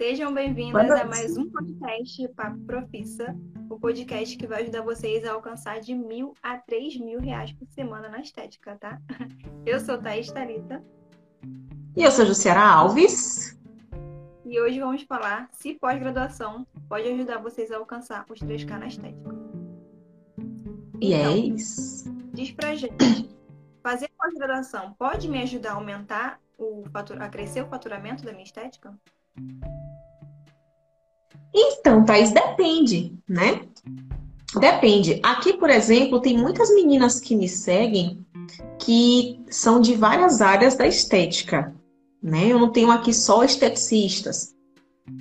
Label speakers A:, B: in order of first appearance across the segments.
A: Sejam bem-vindas a mais um podcast Papo Profissa, o podcast que vai ajudar vocês a alcançar de mil a três mil reais por semana na estética, tá? Eu sou Thaís Talita.
B: E eu sou Jussiara Alves.
A: E hoje vamos falar se pós-graduação pode ajudar vocês a alcançar os 3K na estética.
B: Então, yes.
A: Diz pra gente, fazer pós-graduação pode me ajudar a aumentar o fatura, a crescer o faturamento da minha estética?
B: Então, Thaís, depende, né? Depende. Aqui, por exemplo, tem muitas meninas que me seguem que são de várias áreas da estética, né? Eu não tenho aqui só esteticistas.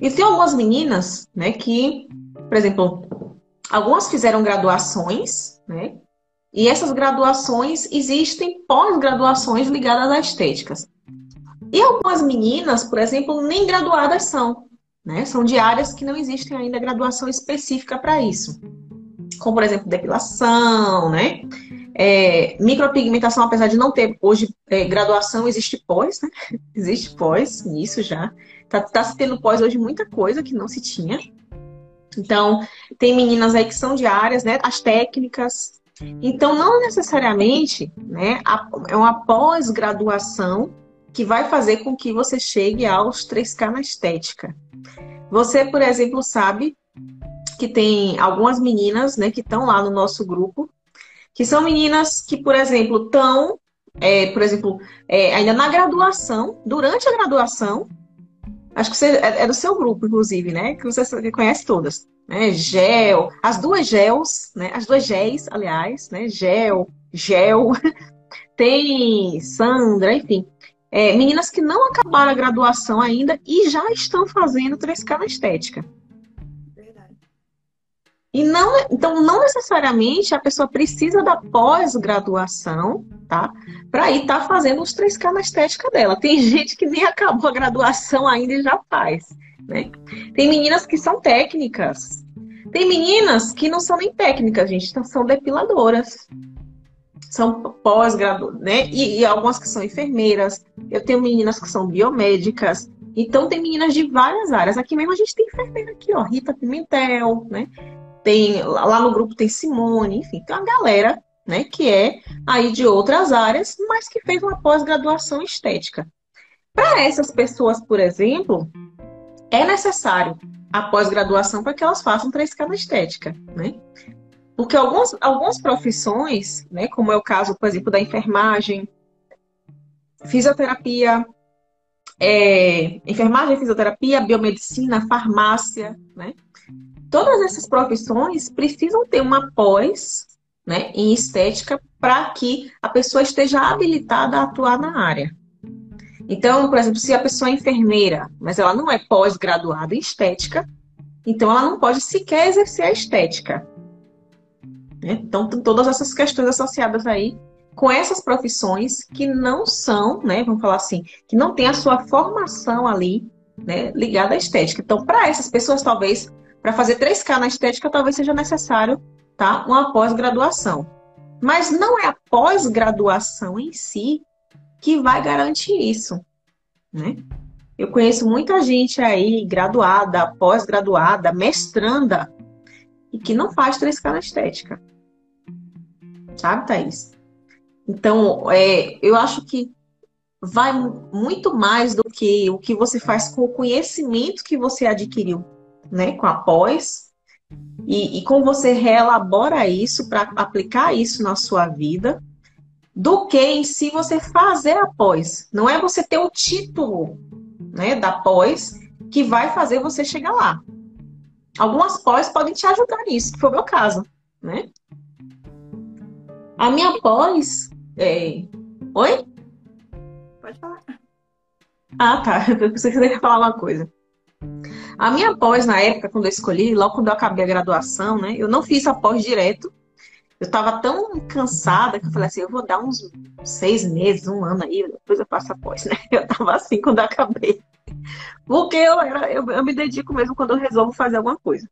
B: E tem algumas meninas, né, que, por exemplo, algumas fizeram graduações, né? E essas graduações existem pós-graduações ligadas à estéticas. E algumas meninas, por exemplo, nem graduadas são. Né? São de áreas que não existem ainda graduação específica para isso. Como, por exemplo, depilação, né? É, micropigmentação, apesar de não ter hoje é, graduação, existe pós, né? Existe pós, isso já. Tá, tá se tendo pós hoje muita coisa que não se tinha. Então, tem meninas aí que são de áreas, né? As técnicas. Então, não necessariamente né, é uma pós-graduação que vai fazer com que você chegue aos 3K na estética. Você, por exemplo, sabe que tem algumas meninas né, que estão lá no nosso grupo, que são meninas que, por exemplo, estão, é, por exemplo, é, ainda na graduação, durante a graduação, acho que você, é, é, do seu grupo, inclusive, né? Que você conhece todas. Né? Gel, as duas gels, né? As duas géis, aliás, né? Gel, gel, tem Sandra, enfim é, meninas que não acabaram a graduação ainda e já estão fazendo 3K na estética. Verdade. E não, então, não necessariamente a pessoa precisa da pós-graduação, tá? Para ir estar tá fazendo os 3K na estética dela. Tem gente que nem acabou a graduação ainda e já faz, né? Tem meninas que são técnicas. Tem meninas que não são nem técnicas, gente, são depiladoras são pós-graduadas, né? E, e, algumas que são enfermeiras. Eu tenho meninas que são biomédicas. Então tem meninas de várias áreas. Aqui mesmo a gente tem enfermeira aqui, ó, Rita Pimentel, né? Tem lá no grupo tem Simone, enfim, tem uma galera, né, que é aí de outras áreas, mas que fez uma pós-graduação estética. Para essas pessoas, por exemplo, é necessário a pós-graduação para que elas façam 3K na estética, né? Porque algumas, algumas profissões, né, como é o caso, por exemplo, da enfermagem, fisioterapia, é, enfermagem, fisioterapia, biomedicina, farmácia, né? Todas essas profissões precisam ter uma pós né, em estética para que a pessoa esteja habilitada a atuar na área. Então, por exemplo, se a pessoa é enfermeira, mas ela não é pós-graduada em estética, então ela não pode sequer exercer a estética. Né? Então, tem todas essas questões associadas aí com essas profissões que não são, né, vamos falar assim, que não tem a sua formação ali, né, ligada à estética. Então, para essas pessoas, talvez, para fazer 3K na estética, talvez seja necessário, tá, uma pós-graduação. Mas não é a pós-graduação em si que vai garantir isso, né? Eu conheço muita gente aí, graduada, pós-graduada, mestranda, e que não faz 3K na estética. Sabe, Thaís? Então, é, eu acho que vai muito mais do que o que você faz com o conhecimento que você adquiriu, né, com a pós, e, e como você reelabora isso para aplicar isso na sua vida, do que em si você fazer a pós. Não é você ter o título, né, da pós que vai fazer você chegar lá. Algumas pós podem te ajudar nisso, que foi o meu caso, né? A minha pós. É... Oi?
A: Pode falar.
B: Ah, tá. Eu pensei que você ia falar uma coisa. A minha pós, na época, quando eu escolhi, logo quando eu acabei a graduação, né? Eu não fiz a pós direto. Eu estava tão cansada que eu falei assim, eu vou dar uns seis meses, um ano aí, depois eu faço a pós, né? Eu estava assim quando eu acabei. Porque eu, eu, eu me dedico mesmo quando eu resolvo fazer alguma coisa.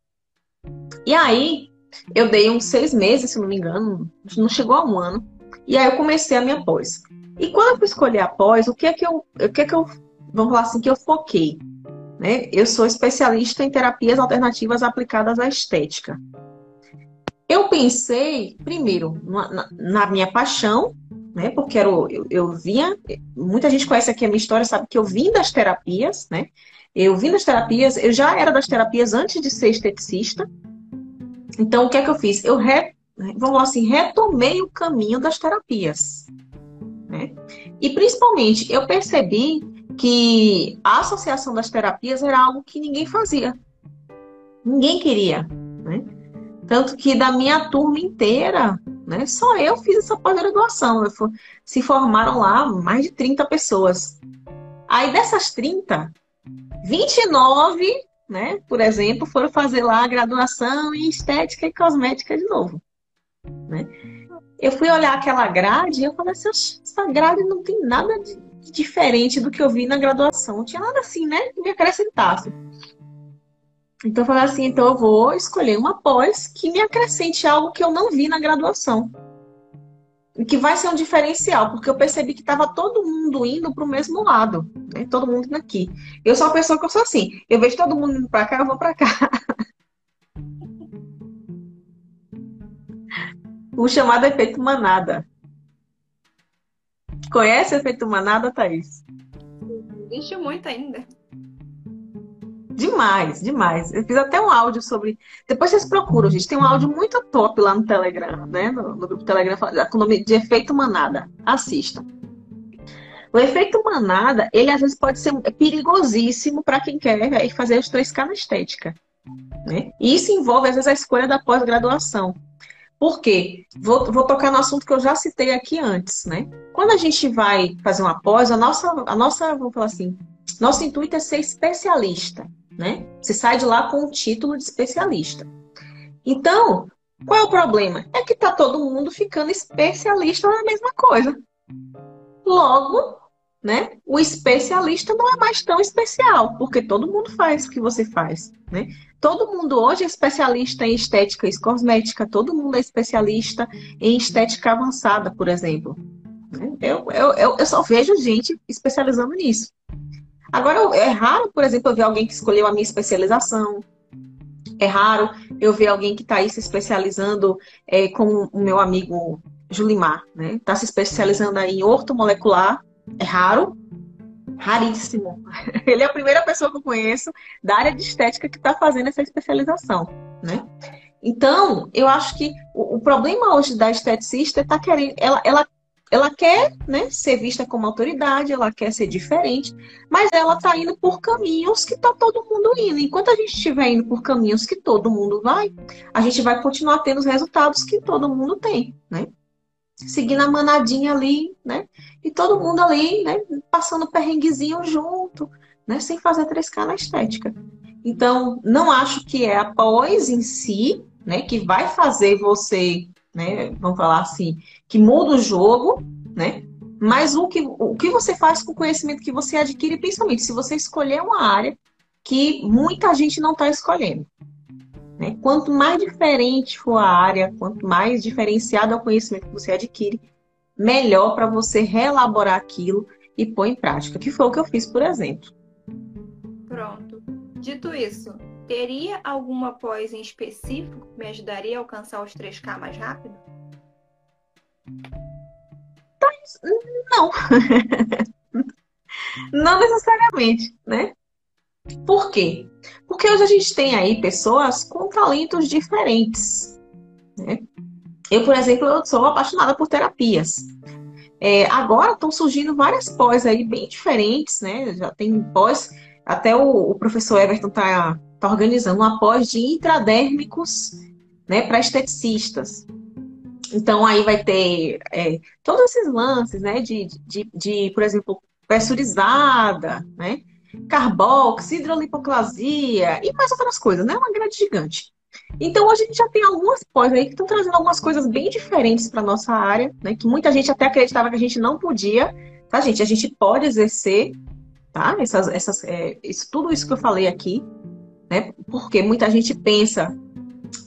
B: E aí, eu dei uns seis meses, se não me engano, não chegou a um ano. E aí eu comecei a minha pós. E quando eu fui escolher a pós, o que é que eu, o que é que eu, vamos falar assim, que eu foquei? né? Eu sou especialista em terapias alternativas aplicadas à estética. Eu pensei, primeiro, na, na minha paixão, né? Porque era, eu, eu vinha, muita gente conhece aqui a minha história, sabe que eu vim das terapias, né? Eu vim das terapias, eu já era das terapias antes de ser esteticista. Então, o que é que eu fiz? Eu, re, vamos lá assim, retomei o caminho das terapias. Né? E, principalmente, eu percebi que a associação das terapias era algo que ninguém fazia. Ninguém queria. Né? Tanto que da minha turma inteira, né, só eu fiz essa pós-graduação. Se formaram lá mais de 30 pessoas. Aí dessas 30, 29, né, por exemplo, foram fazer lá a graduação em estética e cosmética de novo. Né? Eu fui olhar aquela grade e eu falei assim, essa grade não tem nada de diferente do que eu vi na graduação. Não tinha nada assim, né, que me acrescentasse. Então eu falei assim, então eu vou escolher uma pós que me acrescente algo que eu não vi na graduação. E que vai ser um diferencial, porque eu percebi que estava todo mundo indo para o mesmo lado, né? Todo mundo aqui. Eu sou uma pessoa que eu sou assim, eu vejo todo mundo indo para cá, eu vou para cá. o chamado efeito manada. Conhece o efeito manada, Thaís?
A: Existe muito ainda.
B: Demais, demais. Eu fiz até um áudio sobre. Depois vocês procuram, gente. Tem um áudio muito top lá no Telegram, né? No, no grupo Telegram, com o nome de efeito manada. Assista. O efeito manada, ele às vezes pode ser perigosíssimo para quem quer fazer os 3K na estética. Né? E isso envolve, às vezes, a escolha da pós-graduação. Por quê? Vou, vou tocar no assunto que eu já citei aqui antes, né? Quando a gente vai fazer uma pós, a nossa, a nossa, vamos falar assim, nosso intuito é ser especialista né? Você sai de lá com o título de especialista. Então, qual é o problema? É que tá todo mundo ficando especialista na mesma coisa. Logo, né? O especialista não é mais tão especial, porque todo mundo faz o que você faz, né? Todo mundo hoje é especialista em estética e cosmética, todo mundo é especialista em estética avançada, por exemplo. Eu, eu, eu, eu só vejo gente especializando nisso. Agora, é raro, por exemplo, eu ver alguém que escolheu a minha especialização. É raro eu ver alguém que está aí se especializando é, com o meu amigo Julimar, né? Está se especializando aí em ortomolecular. É raro, raríssimo. Ele é a primeira pessoa que eu conheço da área de estética que está fazendo essa especialização, né? Então, eu acho que o, o problema hoje da esteticista é tá querendo, ela, ela ela quer né, ser vista como autoridade, ela quer ser diferente, mas ela está indo por caminhos que está todo mundo indo. Enquanto a gente estiver indo por caminhos que todo mundo vai, a gente vai continuar tendo os resultados que todo mundo tem, né? Seguindo a manadinha ali, né? E todo mundo ali, né? Passando perrenguezinho junto, né? Sem fazer 3K na estética. Então, não acho que é a pós em si, né? Que vai fazer você né? Vamos falar assim, que muda o jogo, né? Mas o que, o que você faz com o conhecimento que você adquire, principalmente se você escolher uma área que muita gente não está escolhendo. Né? Quanto mais diferente for a área, quanto mais diferenciado é o conhecimento que você adquire, melhor para você reelaborar aquilo e pôr em prática, que foi o que eu fiz, por exemplo.
A: Pronto. Dito isso, Teria alguma pós em específico que me ajudaria a alcançar os 3K mais rápido?
B: Não. Não necessariamente, né? Por quê? Porque hoje a gente tem aí pessoas com talentos diferentes. Né? Eu, por exemplo, eu sou apaixonada por terapias. É, agora estão surgindo várias pós aí bem diferentes, né? Já tem pós, até o, o professor Everton está está organizando uma pós de intradérmicos né, para esteticistas. Então, aí vai ter é, todos esses lances, né, de, de, de, por exemplo, pressurizada, né, carbox, hidrolipoclasia e mais outras coisas, né, uma grande gigante. Então, hoje a gente já tem algumas pós aí que estão trazendo algumas coisas bem diferentes para nossa área, né, que muita gente até acreditava que a gente não podia, tá, gente? A gente pode exercer, tá? Essas, essas, é, isso, tudo isso que eu falei aqui, né? Porque muita gente pensa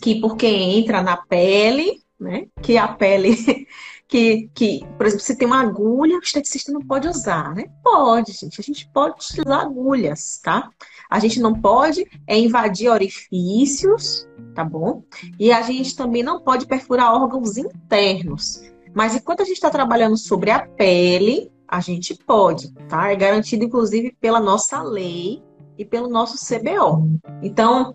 B: que porque entra na pele, né? Que a pele que, que, por exemplo, se tem uma agulha, o esteticista não pode usar, né? Pode, gente. A gente pode utilizar agulhas, tá? A gente não pode é, invadir orifícios, tá bom? E a gente também não pode perfurar órgãos internos. Mas enquanto a gente está trabalhando sobre a pele, a gente pode, tá? É garantido, inclusive, pela nossa lei e pelo nosso CBO. Então,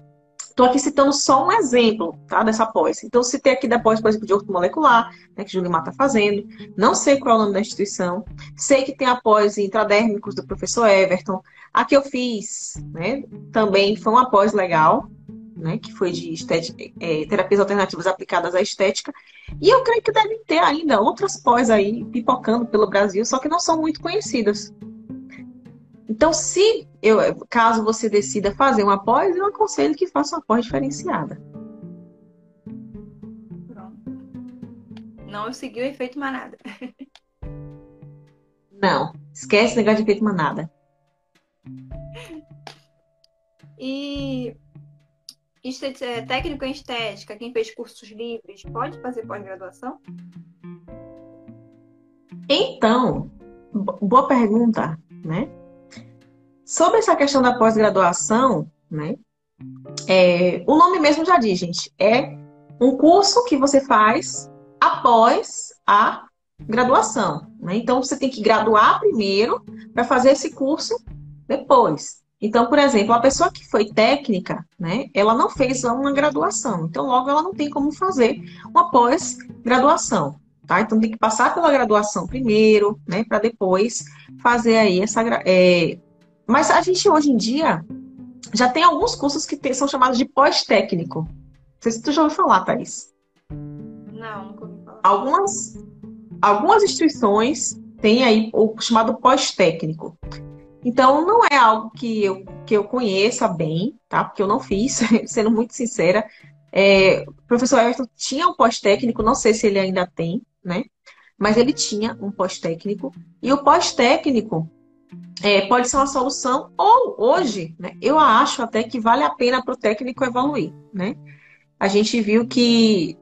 B: estou aqui citando só um exemplo, tá? Dessa pós. Então, citei aqui da pós, por exemplo, de ortomolecular, né, que Julimar está fazendo. Não sei qual é o nome da instituição. Sei que tem a pós intradérmicos do professor Everton. A que eu fiz, né? Também foi uma pós legal, né, que foi de estética, é, terapias alternativas aplicadas à estética. E eu creio que devem ter ainda outras pós aí pipocando pelo Brasil, só que não são muito conhecidas. Então, se eu, caso você decida fazer uma pós, eu aconselho que faça uma pós diferenciada.
A: Pronto. Não seguiu o efeito manada.
B: Não, esquece o negócio de efeito manada.
A: E é, técnico em estética, quem fez cursos livres, pode fazer pós-graduação?
B: Então, boa pergunta, né? Sobre essa questão da pós-graduação, né? É, o nome mesmo já diz, gente, é um curso que você faz após a graduação. Né? Então, você tem que graduar primeiro para fazer esse curso depois. Então, por exemplo, a pessoa que foi técnica, né, ela não fez uma graduação. Então, logo, ela não tem como fazer uma pós-graduação. Tá? Então, tem que passar pela graduação primeiro, né, para depois fazer aí essa. É... Mas a gente, hoje em dia, já tem alguns cursos que são chamados de pós-técnico. Não sei se tu já ouviu falar, Thaís.
A: Não, nunca ouvi falar.
B: Algumas, algumas instituições têm aí o chamado pós-técnico. Então, não é algo que eu, que eu conheça bem, tá? Porque eu não fiz, sendo muito sincera. É, o professor Everton tinha um pós-técnico, não sei se ele ainda tem, né? Mas ele tinha um pós-técnico. E o pós-técnico é, pode ser uma solução, ou hoje, né, eu acho até que vale a pena para o técnico evoluir, né? A gente viu que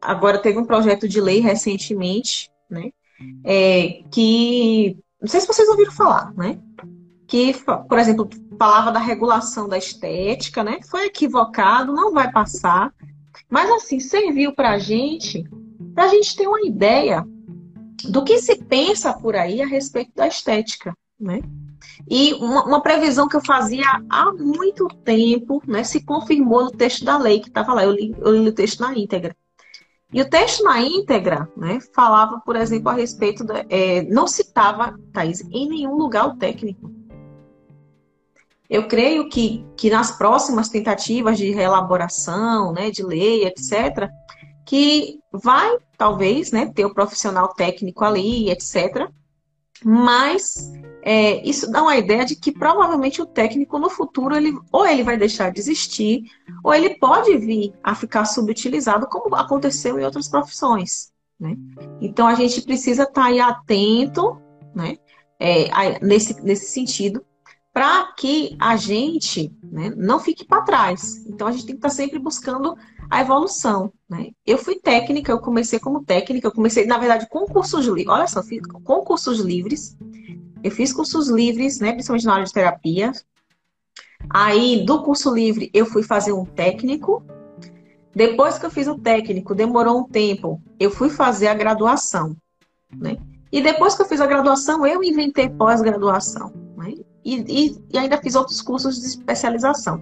B: agora teve um projeto de lei recentemente, né? É, que não sei se vocês ouviram falar, né? que, por exemplo, falava da regulação da estética, né? Foi equivocado, não vai passar. Mas, assim, serviu para a gente, para a gente ter uma ideia do que se pensa por aí a respeito da estética, né? E uma, uma previsão que eu fazia há muito tempo, né? Se confirmou no texto da lei que estava lá. Eu li, eu li o texto na íntegra. E o texto na íntegra, né, falava, por exemplo, a respeito da. É, não citava, Thaís, em nenhum lugar o técnico. Eu creio que, que nas próximas tentativas de reelaboração, né, de lei, etc., que vai, talvez, né, ter o profissional técnico ali, etc., mas é, isso dá uma ideia de que provavelmente o técnico no futuro ele ou ele vai deixar de existir ou ele pode vir a ficar subutilizado como aconteceu em outras profissões. Né? Então a gente precisa estar tá atento né, é, nesse, nesse sentido para que a gente né, não fique para trás. Então a gente tem que estar tá sempre buscando a evolução. Né? Eu fui técnica, eu comecei como técnica, eu comecei, na verdade, com cursos livres. Olha só, com cursos livres. Eu fiz cursos livres, né, principalmente na área de terapia. Aí, do curso livre, eu fui fazer um técnico. Depois que eu fiz o técnico, demorou um tempo, eu fui fazer a graduação. Né? E depois que eu fiz a graduação, eu inventei pós-graduação e, e, e ainda fiz outros cursos de especialização.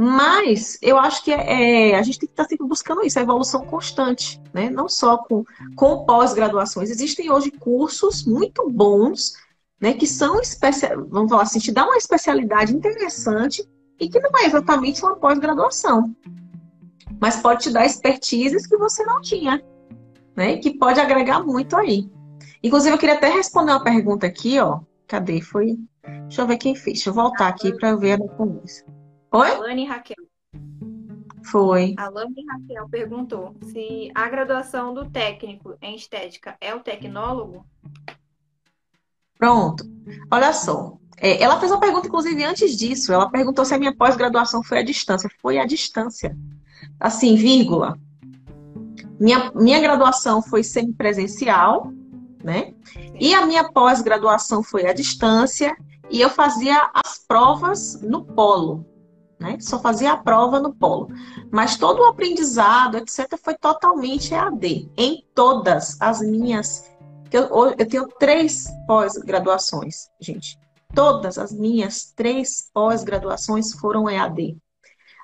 B: Mas eu acho que é, a gente tem que estar sempre buscando isso, a evolução constante, né? não só com, com pós-graduações. Existem hoje cursos muito bons, né, que são especial, vamos falar assim, te dá uma especialidade interessante e que não é exatamente uma pós-graduação. Mas pode te dar expertises que você não tinha, né? Que pode agregar muito aí. Inclusive, eu queria até responder uma pergunta aqui, ó. Cadê? Foi Deixa eu ver quem fez. Deixa eu voltar aqui para ver a conversa.
A: Oi? Alane Raquel.
B: Foi.
A: Alane Raquel perguntou se a graduação do técnico em estética é o tecnólogo.
B: Pronto. Olha só. É, ela fez uma pergunta, inclusive, antes disso. Ela perguntou se a minha pós-graduação foi à distância. Foi à distância. Assim, vírgula. Minha, minha graduação foi semipresencial, né? E a minha pós-graduação foi à distância e eu fazia as provas no polo, né? Só fazia a prova no polo. Mas todo o aprendizado, etc., foi totalmente EAD, em todas as minhas. Eu, eu tenho três pós-graduações, gente. Todas as minhas três pós-graduações foram EAD.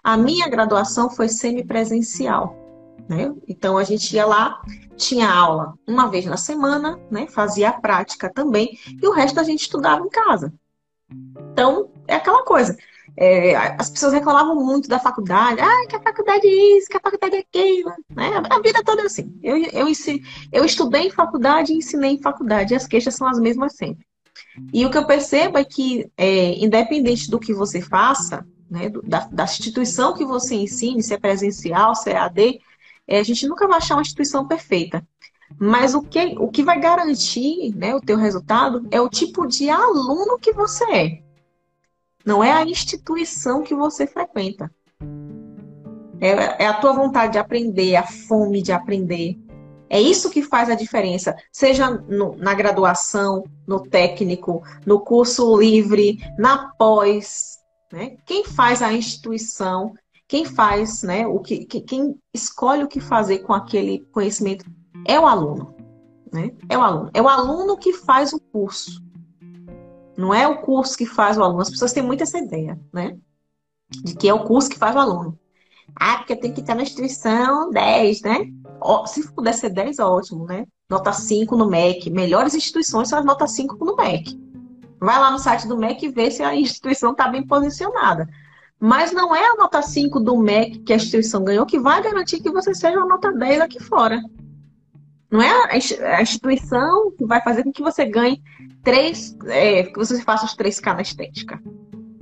B: A minha graduação foi semipresencial. Né? Então a gente ia lá, tinha aula uma vez na semana, né? fazia a prática também, e o resto a gente estudava em casa. Então, é aquela coisa. É, as pessoas reclamavam muito da faculdade, ah, que a faculdade é isso, que a faculdade é aquilo, né? A vida toda é assim. Eu, eu, eu estudei em faculdade e ensinei em faculdade, e as queixas são as mesmas sempre. E o que eu percebo é que, é, independente do que você faça, né, da, da, instituição que você ensine, se é presencial, se é AD, é, a gente nunca vai achar uma instituição perfeita. Mas o que, o que vai garantir né, o teu resultado é o tipo de aluno que você é. Não é a instituição que você frequenta. É, é a tua vontade de aprender, a fome de aprender. É isso que faz a diferença, seja no, na graduação, no técnico, no curso livre, na pós. Né? Quem faz a instituição, quem faz, né, o que, quem escolhe o que fazer com aquele conhecimento é o aluno. Né? É o aluno. É o aluno que faz o curso. Não é o curso que faz o aluno. As pessoas têm muito essa ideia, né? De que é o curso que faz o aluno. Ah, porque tem que estar na instituição 10, né? Se puder ser 10, ótimo, né? Nota 5 no MEC. Melhores instituições são as notas 5 no MEC. Vai lá no site do MEC e vê se a instituição está bem posicionada. Mas não é a nota 5 do MEC que a instituição ganhou que vai garantir que você seja uma nota 10 aqui fora. Não é a instituição que vai fazer com que você ganhe três, é, que você faça os 3K na estética.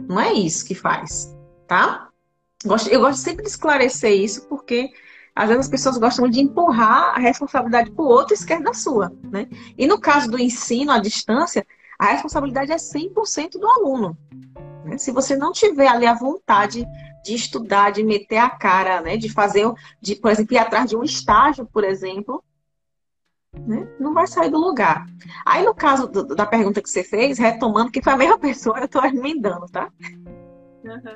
B: Não é isso que faz, tá? Eu gosto sempre de esclarecer isso, porque às vezes as pessoas gostam de empurrar a responsabilidade para o outro e esquece da sua, né? E no caso do ensino à distância, a responsabilidade é 100% do aluno. Né? Se você não tiver ali a vontade de estudar, de meter a cara, né? De fazer, de, por exemplo, ir atrás de um estágio, por exemplo, né? Não vai sair do lugar. Aí, no caso do, da pergunta que você fez, retomando que foi a mesma pessoa, eu estou emendando, tá? Uhum.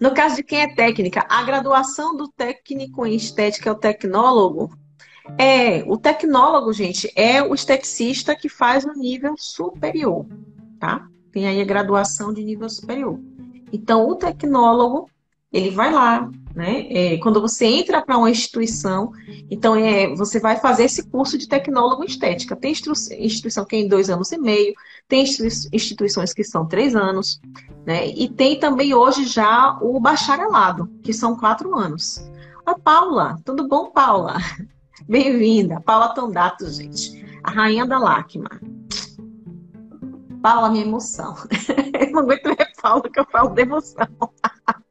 B: No caso de quem é técnica, a graduação do técnico em estética é o tecnólogo. É, o tecnólogo, gente, é o esteticista que faz o nível superior, tá? Tem aí a graduação de nível superior. Então, o tecnólogo, ele vai lá, né? É, quando você entra para uma instituição, então é, você vai fazer esse curso de tecnólogo estética. Tem instituição que é em dois anos e meio, tem instituições que são três anos, né? E tem também hoje já o bacharelado, que são quatro anos. A Paula, tudo bom, Paula? Bem-vinda. Paula Tondato, gente. A rainha da lágrima. Paula, minha emoção. Eu não aguento ver Paula que eu falo de emoção.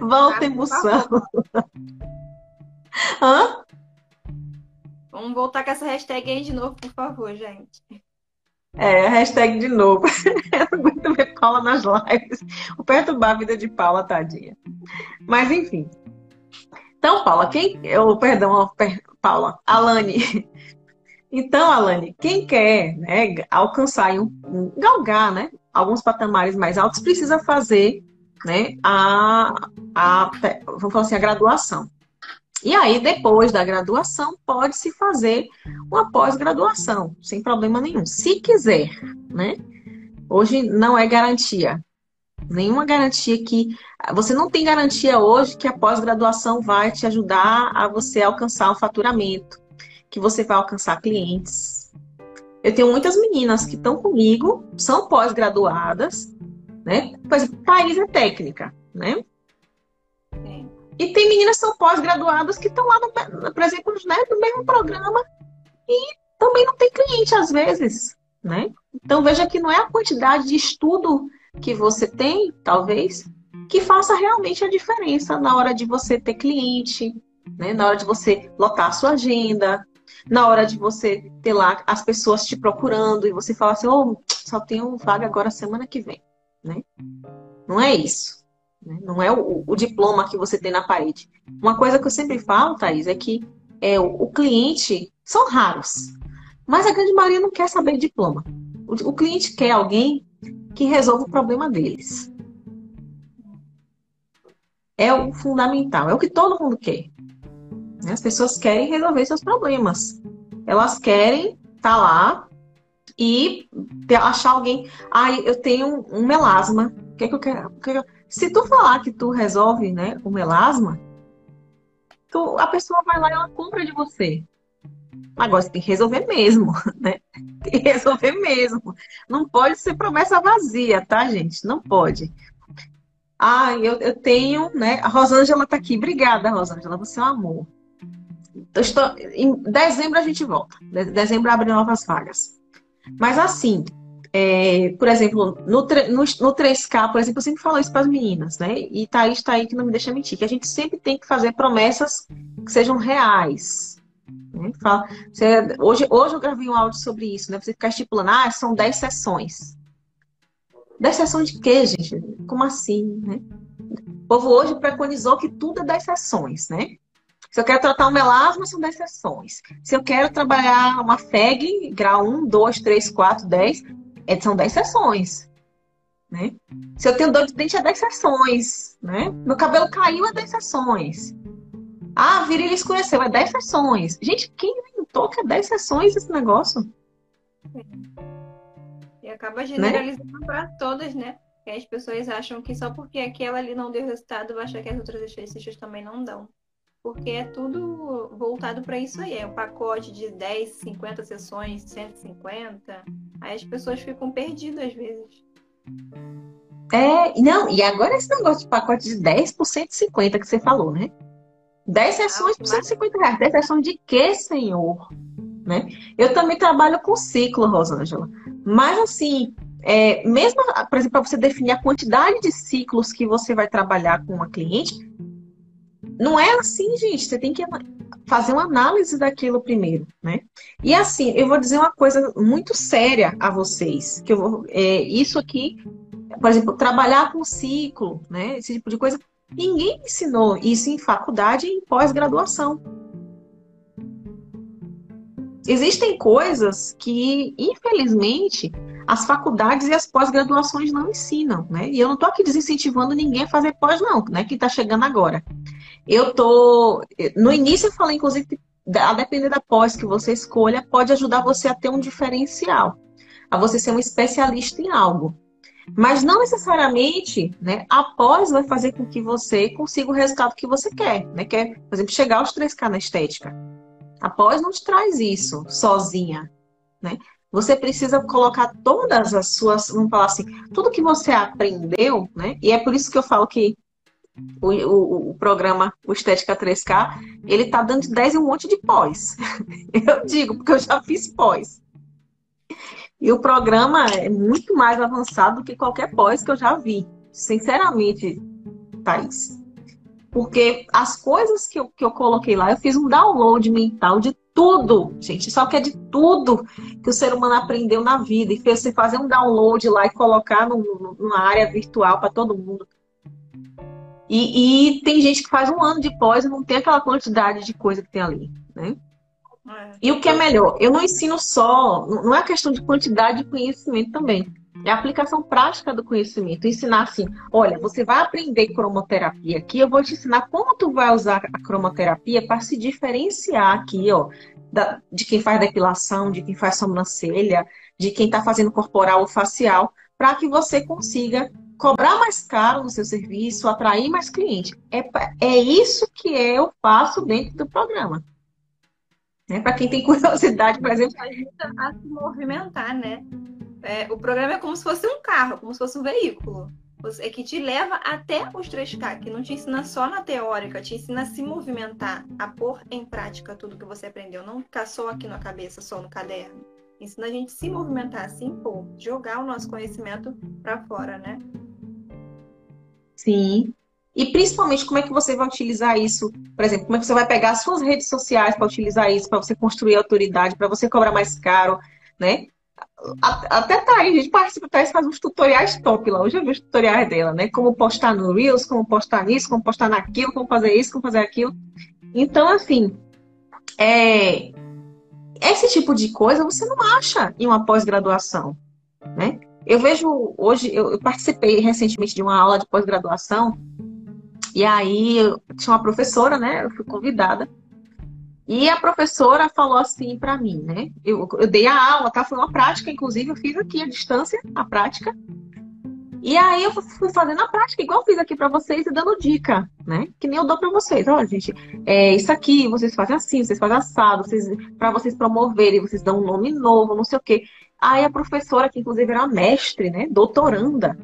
B: Volta emoção.
A: Hã? Vamos voltar com essa hashtag aí de novo, por favor, gente.
B: É, hashtag de novo. Eu não aguento ver Paula nas lives. O perturbar a vida de Paula, tadinha. Mas enfim. Então, Paula, quem. Eu, perdão, Paula, Alane. Então, Alane, quem quer né, alcançar um, um, galgar né, alguns patamares mais altos precisa fazer né, a, a, vamos falar assim, a graduação. E aí, depois da graduação, pode-se fazer uma pós-graduação, sem problema nenhum, se quiser, né? Hoje não é garantia. Nenhuma garantia que. Você não tem garantia hoje que a pós-graduação vai te ajudar a você alcançar o faturamento, que você vai alcançar clientes. Eu tenho muitas meninas que estão comigo, são pós-graduadas, né? Por Thaís é técnica, né? Sim. E tem meninas que são pós-graduadas que estão lá, no, por exemplo, né, no mesmo programa e também não tem cliente às vezes, né? Então veja que não é a quantidade de estudo que você tem, talvez, que faça realmente a diferença na hora de você ter cliente, né? na hora de você lotar a sua agenda, na hora de você ter lá as pessoas te procurando e você falar assim, oh, só tenho vaga agora semana que vem né? Não é isso. Né? Não é o, o, diploma que você tem na parede. Uma coisa que eu sempre falo, Thaís, é que é, o, o cliente são raros, mas a grande maioria não quer saber diploma. O, o cliente quer alguém que resolva o problema deles. É o fundamental, é o que todo mundo quer. As pessoas querem resolver seus problemas. Elas querem estar tá lá e achar alguém. Ah, eu tenho um melasma. O que, é que eu quero? Se tu falar que tu resolve né, o melasma, tu, a pessoa vai lá e ela compra de você. Agora você tem que resolver mesmo, né? Tem que resolver mesmo. Não pode ser promessa vazia, tá, gente? Não pode. Ah, eu, eu tenho, né? A Rosângela tá aqui. Obrigada, Rosângela. Você é um amor. Estou, em dezembro a gente volta. Dezembro abre novas vagas. Mas assim, é, por exemplo, no, no, no 3K, por exemplo, eu sempre falo isso para as meninas, né? E Thaís está aí que não me deixa mentir, que a gente sempre tem que fazer promessas que sejam reais. Né? Fala, você, hoje, hoje eu gravei um áudio sobre isso, né? Você ficar estipulando, ah, são 10 sessões. 10 sessões de quê, gente? Como assim, né? O povo hoje preconizou que tudo é 10 sessões, né? Se eu quero tratar um melasma, são 10 sessões. Se eu quero trabalhar uma FEG, grau 1, 2, 3, 4, 10, são 10 sessões. Né? Se eu tenho dor de dente, é 10 sessões. Né? Meu cabelo caiu, é 10 sessões. Ah, a virilha escureceu, é 10 sessões. Gente, quem inventou que é 10 sessões esse negócio?
A: E acaba generalizando né? para todas, né? E as pessoas acham que só porque aquela ali não deu resultado, vai achar que as outras exercícios também não dão porque é tudo voltado para isso aí. É um pacote de 10, 50 sessões, 150. Aí as pessoas ficam perdidas às vezes.
B: É, não, e agora esse negócio de pacote de 10 por 150 que você falou, né? 10 sessões por 150 reais. 10 sessões de quê, senhor? Né? Eu também trabalho com ciclo, Rosângela. Mas assim, é, mesmo, por exemplo, para você definir a quantidade de ciclos que você vai trabalhar com uma cliente, não é assim, gente. Você tem que fazer uma análise daquilo primeiro, né? E assim, eu vou dizer uma coisa muito séria a vocês, que eu vou, é, isso aqui, por exemplo, trabalhar com ciclo, né? Esse tipo de coisa, ninguém ensinou isso em faculdade e em pós-graduação. Existem coisas que, infelizmente, as faculdades e as pós-graduações não ensinam, né? E eu não estou aqui desincentivando ninguém a fazer pós, não, né? Que está chegando agora. Eu tô. No início eu falei, inclusive, que a depender da pós que você escolha, pode ajudar você a ter um diferencial, a você ser um especialista em algo. Mas não necessariamente, né, a pós vai fazer com que você consiga o resultado que você quer, né? Que é, por exemplo, chegar aos 3K na estética. A pós não te traz isso sozinha, né? Você precisa colocar todas as suas, vamos falar assim, tudo que você aprendeu, né? E é por isso que eu falo que o, o, o, programa o Estética 3K, ele tá dando de 10 e um monte de pós. Eu digo, porque eu já fiz pós. E o programa é muito mais avançado do que qualquer pós que eu já vi. Sinceramente, Thaís. Porque as coisas que eu, que eu coloquei lá, eu fiz um download mental de tudo, gente. Só que é de tudo que o ser humano aprendeu na vida. E fez você fazer um download lá e colocar numa área virtual para todo mundo. E, e, tem gente que faz um ano de pós e não tem aquela quantidade de coisa que tem ali, né? É. E o que é melhor, eu não ensino só, não é questão de quantidade de conhecimento também. É a aplicação prática do conhecimento. Ensinar assim, olha, você vai aprender cromoterapia aqui, eu vou te ensinar como tu vai usar a cromoterapia para se diferenciar aqui, ó, da, de quem faz depilação, de quem faz sobrancelha, de quem está fazendo corporal ou facial, para que você consiga cobrar mais caro no seu serviço, atrair mais cliente. É, é isso que eu faço dentro do programa. Né? Para quem tem curiosidade, por exemplo.
A: Ajuda a se movimentar, né? É, o programa é como se fosse um carro, como se fosse um veículo. É que te leva até os 3K, que não te ensina só na teórica, te ensina a se movimentar, a pôr em prática tudo que você aprendeu, não ficar só aqui na cabeça, só no caderno. Ensina a gente a se movimentar, se impor, jogar o nosso conhecimento para fora, né?
B: Sim. E principalmente como é que você vai utilizar isso? Por exemplo, como é que você vai pegar as suas redes sociais para utilizar isso, para você construir autoridade, para você cobrar mais caro, né? Até tá aí, a gente participa, tá, faz uns tutoriais top lá. Eu já vi os tutoriais dela, né? Como postar no Reels, como postar nisso, como postar naquilo, como fazer isso, como fazer aquilo. Então, assim, é... esse tipo de coisa você não acha em uma pós-graduação, né? eu vejo hoje, eu, eu participei recentemente de uma aula de pós-graduação, e aí eu tinha uma professora, né? Eu fui convidada. E a professora falou assim para mim, né? Eu, eu, dei a aula, tá? Foi uma prática, inclusive, eu fiz aqui a distância, a prática. E aí eu fui fazendo a prática, igual eu fiz aqui para vocês, e dando dica, né? Que nem eu dou para vocês. Olha, gente, é isso aqui, vocês fazem assim, vocês fazem assado, vocês, para vocês promoverem, vocês dão um nome novo, não sei o quê. Aí a professora, que inclusive era mestre, né? Doutoranda.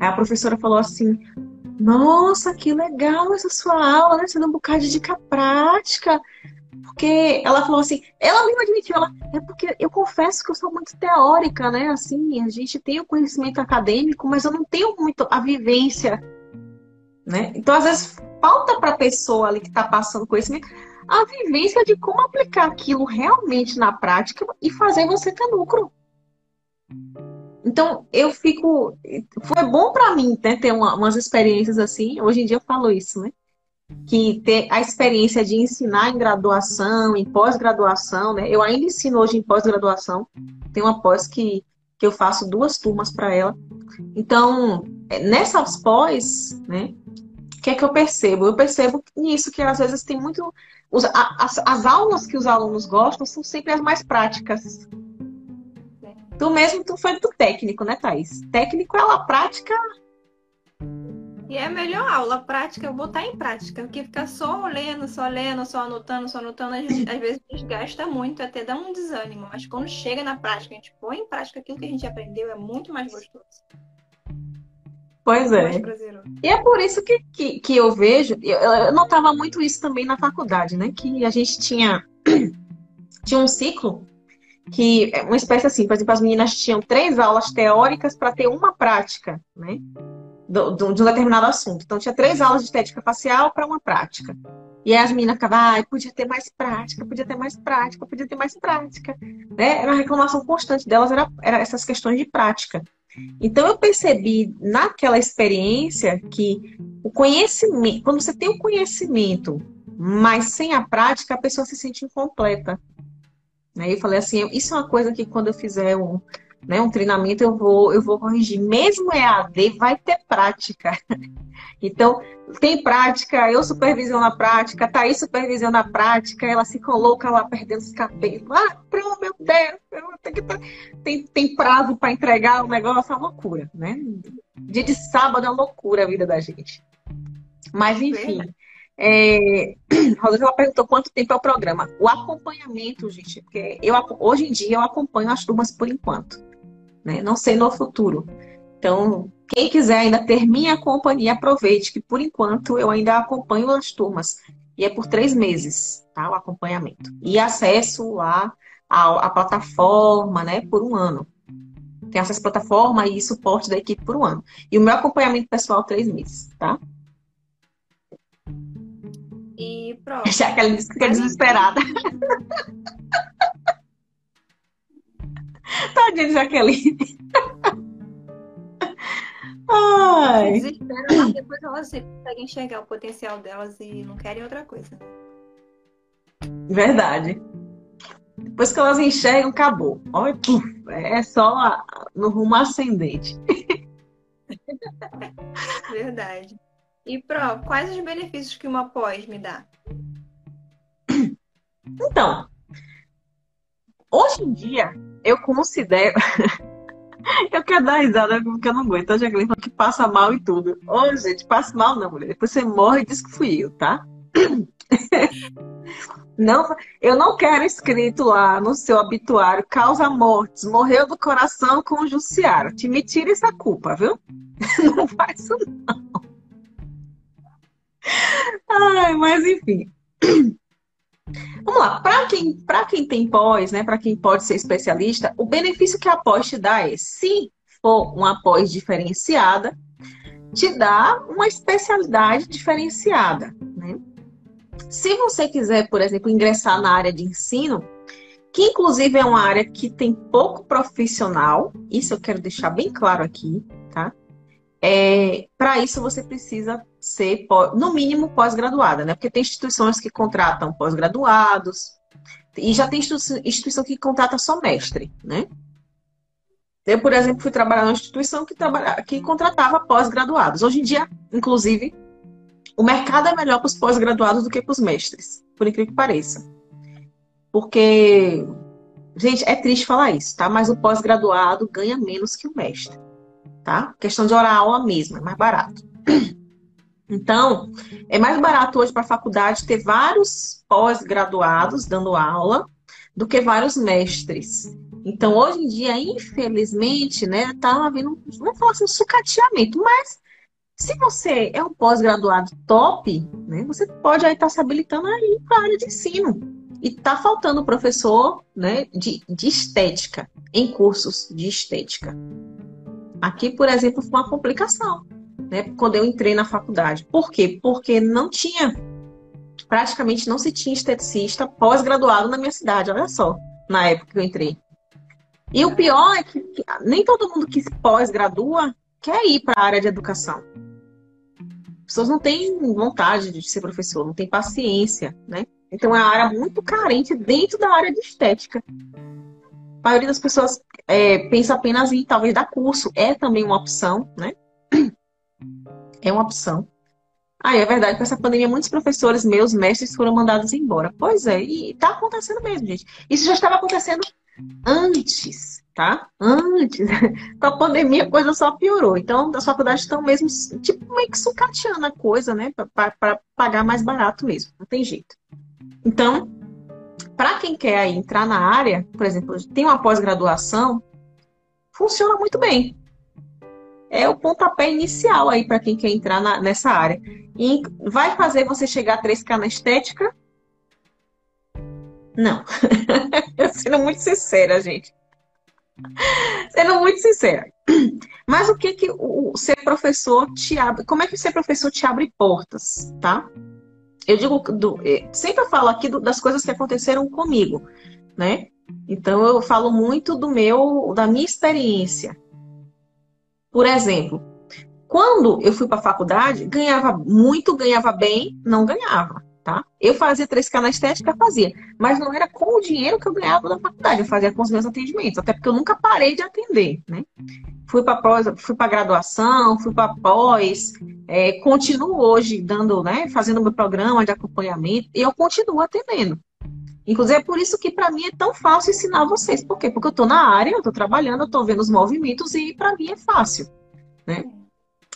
B: Aí a professora falou assim: Nossa, que legal essa sua aula, né? Você dá um bocado de dica prática. Porque ela falou assim, ela mesma admitiu, ela, é porque eu confesso que eu sou muito teórica, né? Assim, a gente tem o conhecimento acadêmico, mas eu não tenho muito a vivência, né? Então, às vezes, falta para a pessoa ali que está passando conhecimento a vivência de como aplicar aquilo realmente na prática e fazer você ter lucro. Então, eu fico. Foi bom para mim né, ter uma, umas experiências assim. Hoje em dia eu falo isso, né? Que ter a experiência de ensinar em graduação, em pós-graduação, né? Eu ainda ensino hoje em pós-graduação. Tem uma pós que, que eu faço duas turmas para ela. Então, nessas pós, né? O que é que eu percebo? Eu percebo nisso que às vezes tem muito as, as aulas que os alunos gostam são sempre as mais práticas. Tu mesmo, tu foi do técnico, né, Thaís? Técnico é a prática.
A: E é a melhor aula, prática, é botar em prática. Porque ficar só lendo, só lendo, só anotando, só anotando, às vezes desgasta muito, até dá um desânimo. Mas quando chega na prática, a gente põe em prática aquilo que a gente aprendeu, é muito mais gostoso.
B: Pois é. E é por isso que, que, que eu vejo, eu, eu notava muito isso também na faculdade, né? Que a gente tinha, tinha um ciclo que é uma espécie assim, por exemplo, as meninas tinham três aulas teóricas para ter uma prática, né? Do, do, de um determinado assunto. Então, tinha três aulas de estética facial para uma prática. E aí as meninas ficavam, ah, podia ter mais prática, podia ter mais prática, podia ter mais prática. Né? Era uma reclamação constante delas, era, era essas questões de prática. Então eu percebi naquela experiência que o conhecimento, quando você tem o conhecimento, mas sem a prática, a pessoa se sente incompleta. Aí eu falei assim, isso é uma coisa que quando eu fizer um, né, um treinamento eu vou, eu vou corrigir. Mesmo EAD vai ter prática. Então, tem prática, eu supervisiono a prática, Thaís supervisiona a prática, ela se coloca lá perdendo os cabelos. Ah, pronto, meu Deus, eu que tem, tem prazo para entregar o negócio, é uma loucura, né? Dia de sábado é uma loucura a vida da gente. Mas, enfim. É... Rosângela perguntou quanto tempo é o programa. O acompanhamento, gente, porque eu, hoje em dia eu acompanho as turmas por enquanto. Né? Não sei no futuro. Então, quem quiser ainda ter minha companhia, aproveite, que por enquanto eu ainda acompanho as turmas. E é por três meses, tá? O acompanhamento. E acesso à, à plataforma, né? Por um ano. Tem acesso à plataforma e suporte da equipe por um ano. E o meu acompanhamento pessoal, três meses, tá?
A: Pronto.
B: Que fica desesperada. Tadinha, Jaqueline.
A: Ai. Desesperam, mas depois elas conseguem enxergar o potencial delas e não querem outra coisa.
B: Verdade. Depois que elas enxergam, acabou. Olha, puf, é só no rumo ascendente.
A: Verdade. E, Pro, quais os benefícios que uma pós me dá?
B: Então, hoje em dia, eu considero Eu quero dar risada porque eu não aguento. A Jacqueline falou que passa mal e tudo. Ô, gente, passa mal não, mulher. Depois você morre e diz que fui eu, tá? Não, eu não quero escrito lá no seu obituário causa mortes, morreu do coração com o Jussiaro. Te me tira essa culpa, viu? Não faz isso não. Ai, mas enfim. Vamos lá, para quem, quem tem pós, né, para quem pode ser especialista, o benefício que a pós te dá é, se for uma pós diferenciada, te dá uma especialidade diferenciada. Né? Se você quiser, por exemplo, ingressar na área de ensino, que inclusive é uma área que tem pouco profissional, isso eu quero deixar bem claro aqui? É, para isso você precisa ser, no mínimo, pós-graduada, né? Porque tem instituições que contratam pós-graduados e já tem instituição que contrata só mestre, né? Eu, por exemplo, fui trabalhar numa instituição que, trabalha, que contratava pós-graduados. Hoje em dia, inclusive, o mercado é melhor para os pós-graduados do que para os mestres, por incrível que pareça. Porque, gente, é triste falar isso, tá? Mas o pós-graduado ganha menos que o mestre, tá? Questão de hora aula mesmo, é mais barato. Então, é mais barato hoje para a faculdade ter vários pós-graduados dando aula do que vários mestres. Então, hoje em dia, infelizmente, né, tá havendo, não falar assim, um sucateamento, mas se você é um pós-graduado top, né, você pode aí estar tá se habilitando aí para a área de ensino. E tá faltando professor né, de, de estética, em cursos de estética. Aqui, por exemplo, foi uma complicação, né, quando eu entrei na faculdade. Por quê? Porque não tinha, praticamente não se tinha esteticista pós-graduado na minha cidade, olha só, na época que eu entrei. E o pior é que nem todo mundo que pós-gradua quer ir para a área de educação. As pessoas não têm vontade de ser professor, não têm paciência, né? Então é uma área muito carente dentro da área de estética. A maioria das pessoas é, pensa apenas em talvez dar curso. É também uma opção, né? É uma opção. Ah, é verdade, com essa pandemia, muitos professores meus, mestres, foram mandados embora. Pois é, e tá acontecendo mesmo, gente. Isso já estava acontecendo antes, tá? Antes. Com a pandemia a coisa só piorou. Então, as faculdades estão mesmo, tipo, meio que sucateando a coisa, né? Para pagar mais barato mesmo. Não tem jeito. Então, para quem quer entrar na área, por exemplo, tem uma pós-graduação, funciona muito bem. É o pontapé inicial aí para quem quer entrar na, nessa área. E vai fazer você chegar a 3K na estética? Não. Sendo muito sincera, gente. Sendo muito sincera. Mas o que que o ser professor te abre? Como é que ser professor te abre portas, tá? Eu digo do, eh, sempre eu falo aqui do, das coisas que aconteceram comigo, né? Então eu falo muito do meu, da minha experiência. Por exemplo, quando eu fui para a faculdade, ganhava muito, ganhava bem, não ganhava tá? Eu fazia 3K na estética, fazia. Mas não era com o dinheiro que eu ganhava da faculdade, eu fazia com os meus atendimentos, até porque eu nunca parei de atender, né? Fui para pós, fui para graduação, fui para pós, é, continuo hoje dando, né, fazendo meu programa de acompanhamento e eu continuo atendendo. Inclusive é por isso que para mim é tão fácil ensinar vocês. Por quê? Porque eu estou na área, eu estou trabalhando, eu estou vendo os movimentos e para mim é fácil, né?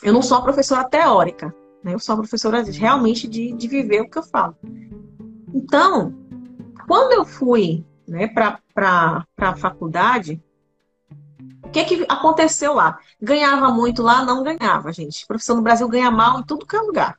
B: Eu não sou uma professora teórica, né? Eu sou uma professora realmente de, de viver o que eu falo. Então, quando eu fui né, para a faculdade, o que, que aconteceu lá? Ganhava muito lá? Não ganhava, gente. Professor no Brasil ganha mal em tudo que é lugar.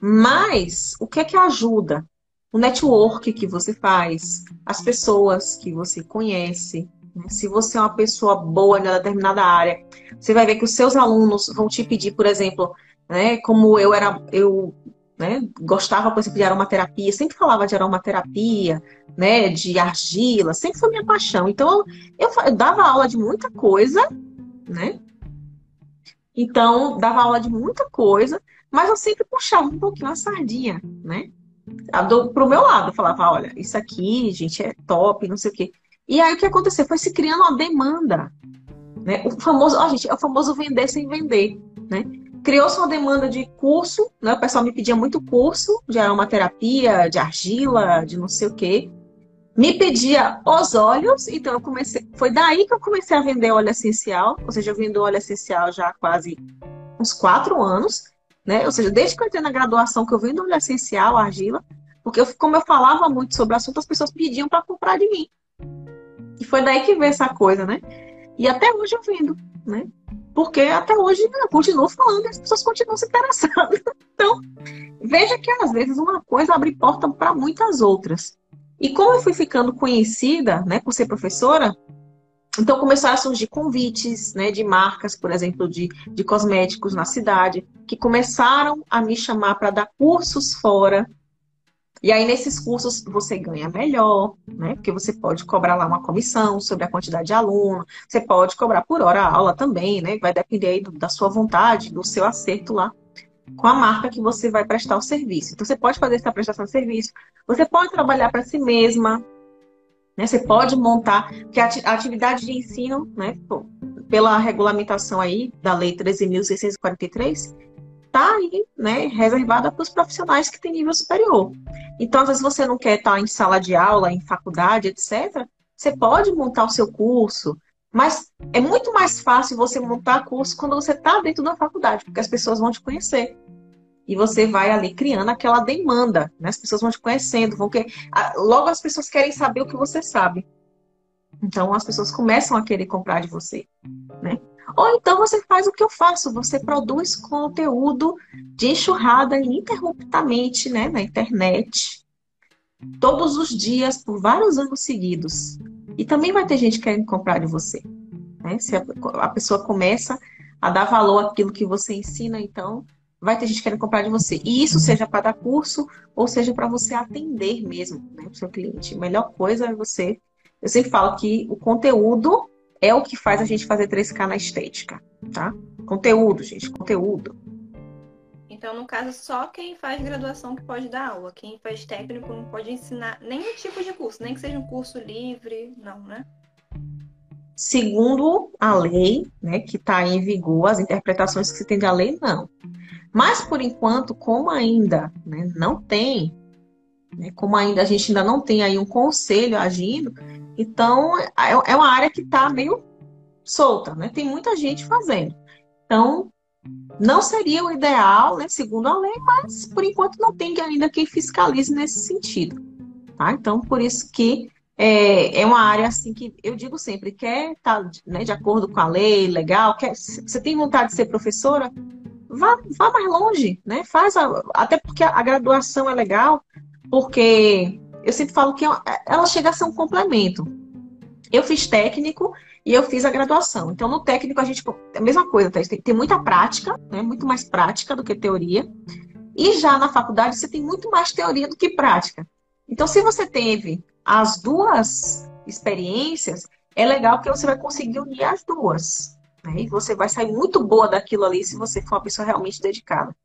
B: Mas o que que ajuda? O network que você faz, as pessoas que você conhece. Né? Se você é uma pessoa boa em determinada área, você vai ver que os seus alunos vão te pedir, por exemplo, né? Como eu era, eu né, gostava, por exemplo, de aromaterapia, sempre falava de aromaterapia, né, de argila, sempre foi minha paixão. Então, eu, eu dava aula de muita coisa, né? Então, dava aula de muita coisa, mas eu sempre puxava um pouquinho a sardinha, né? Pro meu lado, falava, olha, isso aqui, gente, é top, não sei o quê. E aí o que aconteceu? Foi se criando uma demanda. Né? O famoso, ó, gente, é o famoso vender sem vender. Né? Criou-se uma demanda de curso, né? O pessoal me pedia muito curso de aromaterapia, de argila, de não sei o quê. Me pedia os óleos, então eu comecei. Foi daí que eu comecei a vender óleo essencial, ou seja, eu vendo óleo essencial já há quase uns quatro anos, né? Ou seja, desde que eu entrei na graduação que eu vendo óleo essencial, argila, porque eu, como eu falava muito sobre o assunto, as pessoas pediam para comprar de mim. E foi daí que veio essa coisa, né? E até hoje eu vendo, né? Porque até hoje eu continuo falando e as pessoas continuam se interessando. Então, veja que às vezes uma coisa abre porta para muitas outras. E como eu fui ficando conhecida, né, por ser professora, então começaram a surgir convites, né, de marcas, por exemplo, de, de cosméticos na cidade, que começaram a me chamar para dar cursos fora, e aí, nesses cursos, você ganha melhor, né? Porque você pode cobrar lá uma comissão sobre a quantidade de aluno, você pode cobrar por hora a aula também, né? Vai depender aí do, da sua vontade, do seu acerto lá com a marca que você vai prestar o serviço. Então, você pode fazer essa prestação de serviço, você pode trabalhar para si mesma, Né? Você pode montar, porque a atividade de ensino, né, pela regulamentação aí da Lei 13.643, está aí, né, reservada para os profissionais que têm nível superior. Então, às vezes você não quer estar em sala de aula, em faculdade, etc. Você pode montar o seu curso, mas é muito mais fácil você montar curso quando você está dentro da faculdade, porque as pessoas vão te conhecer. E você vai ali criando aquela demanda, né? As pessoas vão te conhecendo, vão que... logo as pessoas querem saber o que você sabe. Então as pessoas começam a querer comprar de você, né? Ou então você faz o que eu faço, você produz conteúdo de enxurrada ininterruptamente né, na internet, todos os dias, por vários anos seguidos. E também vai ter gente querendo comprar de você. Né? Se a, a pessoa começa a dar valor àquilo que você ensina, então vai ter gente querendo comprar de você. E isso seja para dar curso ou seja para você atender mesmo né, o seu cliente. A melhor coisa é você. Eu sempre falo que o conteúdo é o que faz a gente fazer 3K na estética, tá? Conteúdo, gente, conteúdo.
A: Então, no caso, só quem faz graduação que pode dar aula. Quem faz técnico não pode ensinar nenhum tipo de curso, nem que seja um curso livre, não, né?
B: Segundo a lei, né, que está em vigor, as interpretações que se tem da lei, não. Mas, por enquanto, como ainda né, não tem, como ainda a gente ainda não tem aí um conselho agindo, então, é, é uma área que está meio solta, né? Tem muita gente fazendo. Então, não seria o ideal, né, segundo a lei, mas por enquanto não tem ainda quem fiscalize nesse sentido. Tá? Então, por isso que é, é uma área assim que eu digo sempre, quer estar tá, né, de acordo com a lei, legal, quer, você tem vontade de ser professora, vá, vá mais longe, né? Faz a, até porque a graduação é legal, porque eu sempre falo que é ela chega a ser um complemento. Eu fiz técnico e eu fiz a graduação. Então, no técnico, a gente. É a mesma coisa, tá? tem, tem muita prática, né? muito mais prática do que teoria. E já na faculdade, você tem muito mais teoria do que prática. Então, se você teve as duas experiências, é legal que você vai conseguir unir as duas. Né? E você vai sair muito boa daquilo ali se você for uma pessoa realmente dedicada.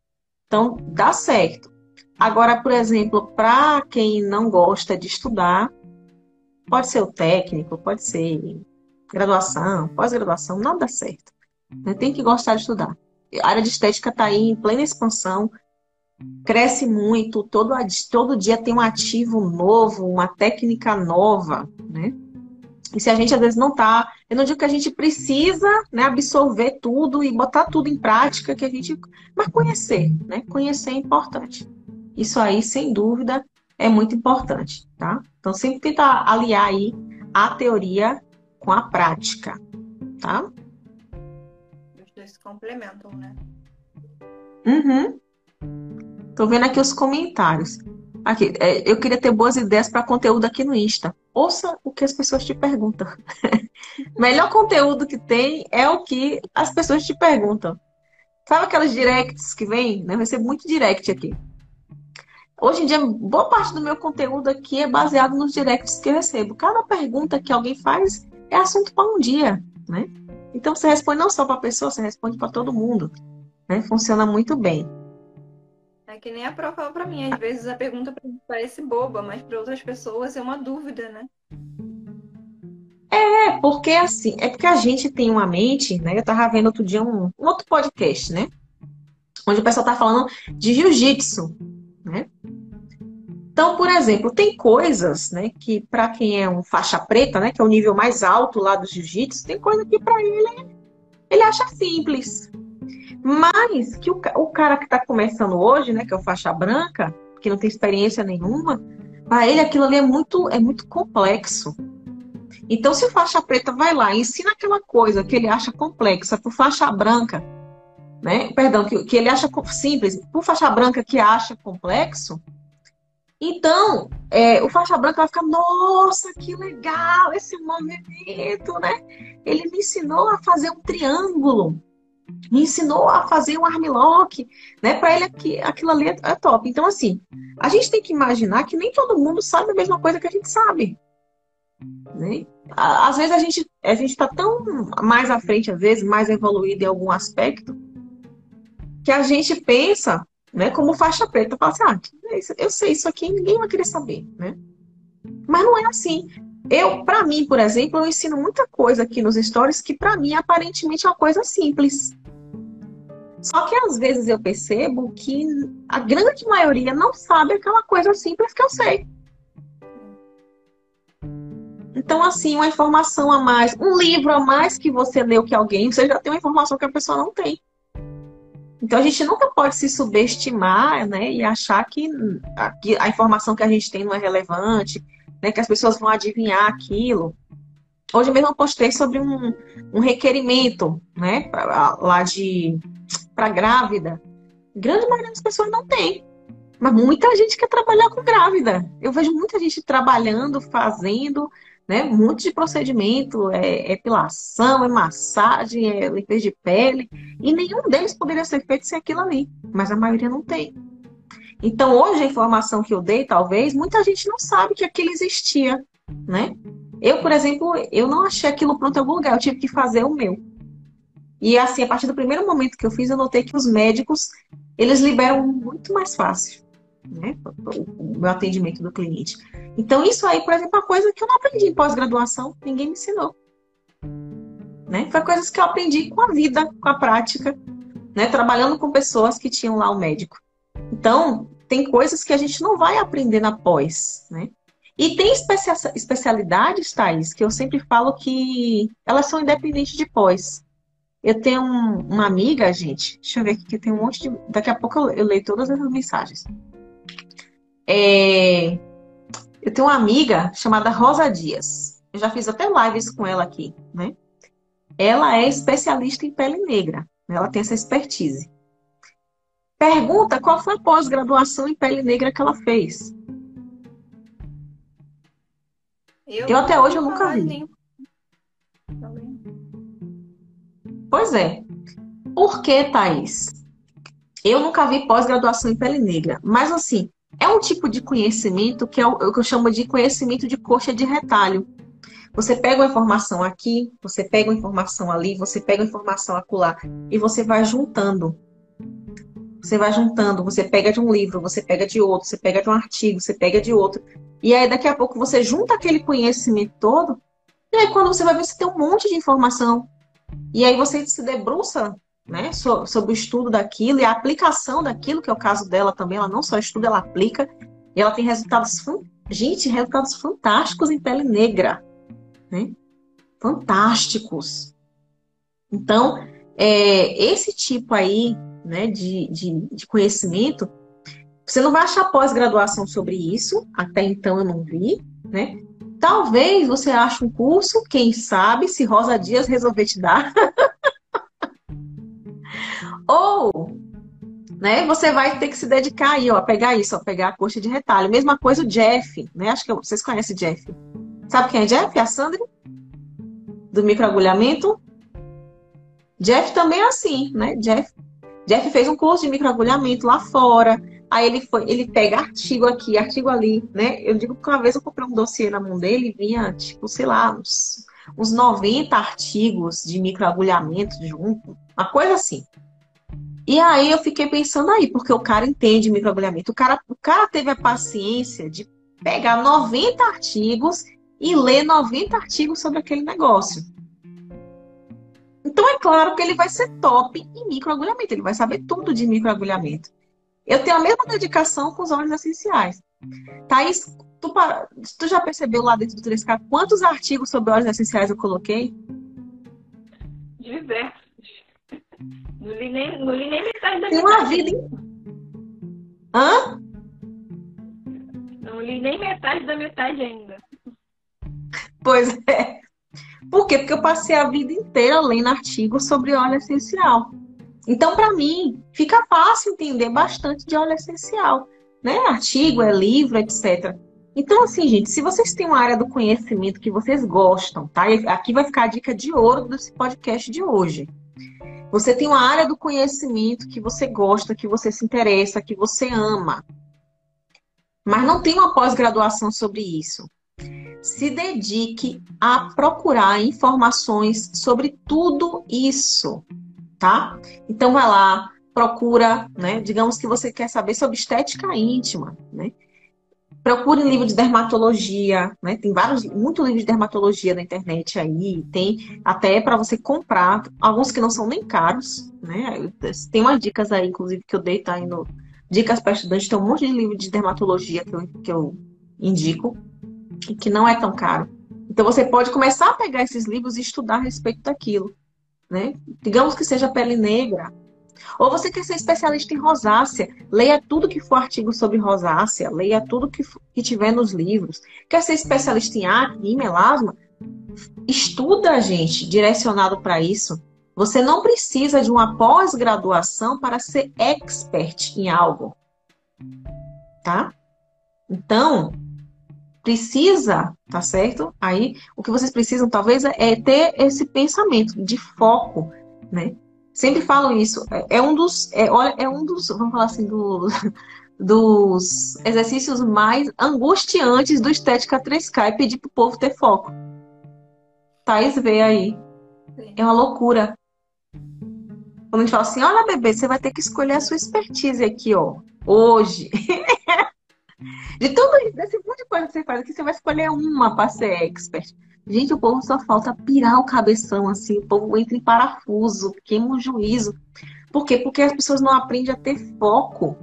B: Então, dá certo. Agora, por exemplo, para quem não gosta de estudar, pode ser o técnico, pode ser graduação, pós-graduação, nada dá certo. Né? Tem que gostar de estudar. A área de estética está aí em plena expansão, cresce muito, todo, todo dia tem um ativo novo, uma técnica nova, né? E se a gente às vezes não está, eu não digo que a gente precisa né, absorver tudo e botar tudo em prática, que a gente, mas conhecer, né? Conhecer é importante. Isso aí, sem dúvida, é muito importante, tá? Então, sempre tentar aliar aí a teoria com a prática, tá?
A: Os dois se complementam, né?
B: Uhum. Tô vendo aqui os comentários. Aqui, é, eu queria ter boas ideias para conteúdo aqui no Insta. Ouça o que as pessoas te perguntam. Melhor conteúdo que tem é o que as pessoas te perguntam. Sabe aquelas directs que vem? Né? Eu recebo muito direct aqui. Hoje em dia, boa parte do meu conteúdo aqui é baseado nos directs que eu recebo. Cada pergunta que alguém faz é assunto para um dia, né? Então você responde não só para a pessoa, você responde para todo mundo. Né? Funciona muito bem.
A: É que nem a Pro fala para mim, às vezes a pergunta parece boba, mas para outras pessoas é uma dúvida, né?
B: É, porque assim, é porque a gente tem uma mente, né? Eu tava vendo outro dia um, um outro podcast, né? Onde o pessoal tá falando de jiu-jitsu, né? Então, por exemplo, tem coisas, né, que para quem é um faixa preta, né, que é o nível mais alto lá do jiu-jitsu, tem coisa que para ele ele acha simples. Mas que o, o cara que está começando hoje, né, que é o faixa branca, que não tem experiência nenhuma, para ele aquilo ali é muito é muito complexo. Então, se o faixa preta vai lá e ensina aquela coisa que ele acha complexa para faixa branca, né? Perdão, que, que ele acha simples, para faixa branca que acha complexo, então, é, o faixa branca vai ficar, nossa, que legal esse movimento, né? Ele me ensinou a fazer um triângulo, me ensinou a fazer um armlock, né? Para ele aqui, aquilo ali é, top. Então, assim, a gente tem que imaginar que nem todo mundo sabe a mesma coisa que a gente sabe. Né? Às vezes a gente a gente está tão mais à frente, às vezes mais evoluído em algum aspecto, que a gente pensa né? Como faixa preta, fala assim, ah, eu sei isso aqui, ninguém vai querer saber, né? Mas não é assim. eu, para mim, por exemplo, eu ensino muita coisa aqui nos stories que para mim aparentemente é uma coisa simples. Só que às vezes eu percebo que a grande maioria não sabe aquela coisa simples que eu sei. Então, assim, uma informação a mais, um livro a mais que você leu que alguém, você já tem uma informação que a pessoa não tem. Então, a gente nunca pode se subestimar, né, e achar que a, que a informação que a gente tem não é relevante, né, que as pessoas vão adivinhar aquilo. Hoje mesmo eu postei sobre um, um requerimento, né, pra, lá de para grávida. A grande maioria das pessoas não tem. Mas muita gente quer trabalhar com grávida. Eu vejo muita gente trabalhando, fazendo, né? Muito de procedimento, é, é epilação, é massagem, é limpeza de pele. E nenhum deles poderia ser feito sem aquilo ali. Mas a maioria não tem. Então, hoje, a informação que eu dei, talvez, muita gente não sabe que aquilo existia, né? Eu, por exemplo, eu não achei aquilo pronto em algum lugar, eu tive que fazer o meu. E assim, a partir do primeiro momento que eu fiz, eu notei que os médicos, eles liberam muito mais fácil, né? O meu atendimento do cliente. Então, isso aí, por exemplo, é uma coisa que eu não aprendi em pós-graduação, ninguém me ensinou. Né? Foi coisas que eu aprendi com a vida, com a prática, né? Trabalhando com pessoas que tinham lá o médico. Então, tem coisas que a gente não vai aprender na pós, né? E tem especialidades, Thais, que eu sempre falo que elas são independentes de pós. Eu tenho um, uma amiga, gente, deixa eu ver aqui, que tem um monte de. Daqui a pouco eu, eu leio todas essas mensagens. É, eu tenho uma amiga chamada Rosa Dias. Eu já fiz até lives com ela aqui, né? Ela é especialista em pele negra. Ela tem essa expertise. Pergunta qual foi a pós-graduação em pele negra que ela fez. Eu, eu até hoje eu nunca vi. Nem... Pois é. Por que, Thaís? Eu nunca vi pós-graduação em pele negra. Mas, assim, é um tipo de conhecimento que é o que eu chamo de conhecimento de coxa de retalho. Você pega uma informação aqui, você pega uma informação ali, você pega uma informação acolá e você vai juntando. Você vai juntando, você pega de um livro, você pega de outro, você pega de um artigo, você pega de outro. E aí daqui a pouco você junta aquele conhecimento todo, e aí quando você vai ver, você tem um monte de informação. E aí você se debruça né, sobre o estudo daquilo e a aplicação daquilo, que é o caso dela também. Ela não só estuda, ela aplica. E ela tem resultados, gente, resultados fantásticos em pele negra. Né? Fantásticos. Então, é, esse tipo aí né, de, de, de conhecimento, você não vai achar pós-graduação sobre isso, até então eu não vi, né? Talvez você ache um curso, quem sabe, se Rosa Dias resolver te dar. Ou, né, você vai ter que se dedicar aí, ó, a pegar isso, a pegar a coxa de retalho. Mesma coisa o Jeff, né? Acho que vocês conhecem o Jeff. Sabe quem é Jeff? A Sandra? Do microagulhamento. Jeff também é assim, né? Jeff, Jeff fez um curso de microagulhamento lá fora. Aí ele foi, ele pega artigo aqui, artigo ali, né? Eu digo que uma vez eu comprei um dossiê na mão dele e vinha, tipo, sei lá, uns, uns 90 artigos de microagulhamento junto, uma coisa assim. E aí eu fiquei pensando aí, porque o cara entende microagulhamento. O cara, o cara teve a paciência de pegar 90 artigos e ler 90 artigos sobre aquele negócio. Então é claro que ele vai ser top em microagulhamento, ele vai saber tudo de microagulhamento. Eu tenho a mesma dedicação com os óleos essenciais. Thaís, tu, tu já percebeu lá dentro do 3K quantos artigos sobre óleos essenciais eu coloquei?
A: Diversos. Não li nem, não li nem metade da
B: Tem uma vida. Hã?
A: Não li nem metade da metade ainda.
B: Pois é. Por quê? Porque eu passei a vida inteira lendo artigos sobre óleo essencial. Então, para mim, fica fácil entender bastante de óleo essencial. Né? Artigo, é livro, etc. Então, assim, gente, se vocês têm uma área do conhecimento que vocês gostam, tá? Aqui vai ficar a dica de ouro desse podcast de hoje. Você tem uma área do conhecimento que você gosta, que você se interessa, que você ama, mas não tem uma pós-graduação sobre isso. Se dedique a procurar informações sobre tudo isso, tá? Então vai lá, procura, né? Digamos que você quer saber sobre estética íntima, né? Procure livro de dermatologia, né? Tem vários, muito livro de dermatologia na internet aí. Tem até para você comprar, alguns que não são nem caros, né? Tem umas dicas aí, inclusive, que eu dei, tá aí no Dicas para Estudantes. Tem um monte de livro de dermatologia que eu, que eu indico, e que não é tão caro. Então você pode começar a pegar esses livros e estudar a respeito daquilo, né? Digamos que seja pele negra, ou você quer ser especialista em rosácea, leia tudo que for artigo sobre rosácea, leia tudo que, que tiver nos livros. Quer ser especialista em acne, melasma? Estuda, gente, direcionado para isso. Você não precisa de uma pós-graduação para ser expert em algo. Tá? Então, precisa, tá certo? Aí, o que vocês precisam, talvez, é ter esse pensamento de foco, né? Sempre falo isso. É, é um dos, é, olha, é um dos, vamos falar assim, do, dos exercícios mais angustiantes do Estética 3K é pedir pro povo ter foco. Thaís vê aí. É uma loucura. Quando a gente fala assim, olha, bebê, você vai ter que escolher a sua expertise aqui, ó. Hoje. de tudo isso, desse monte de coisa que você faz aqui, você vai escolher uma para ser expert. Gente, o povo só falta pirar o cabeção assim, o povo entra em parafuso, queima o juízo. Por quê? Porque as pessoas não aprendem a ter foco.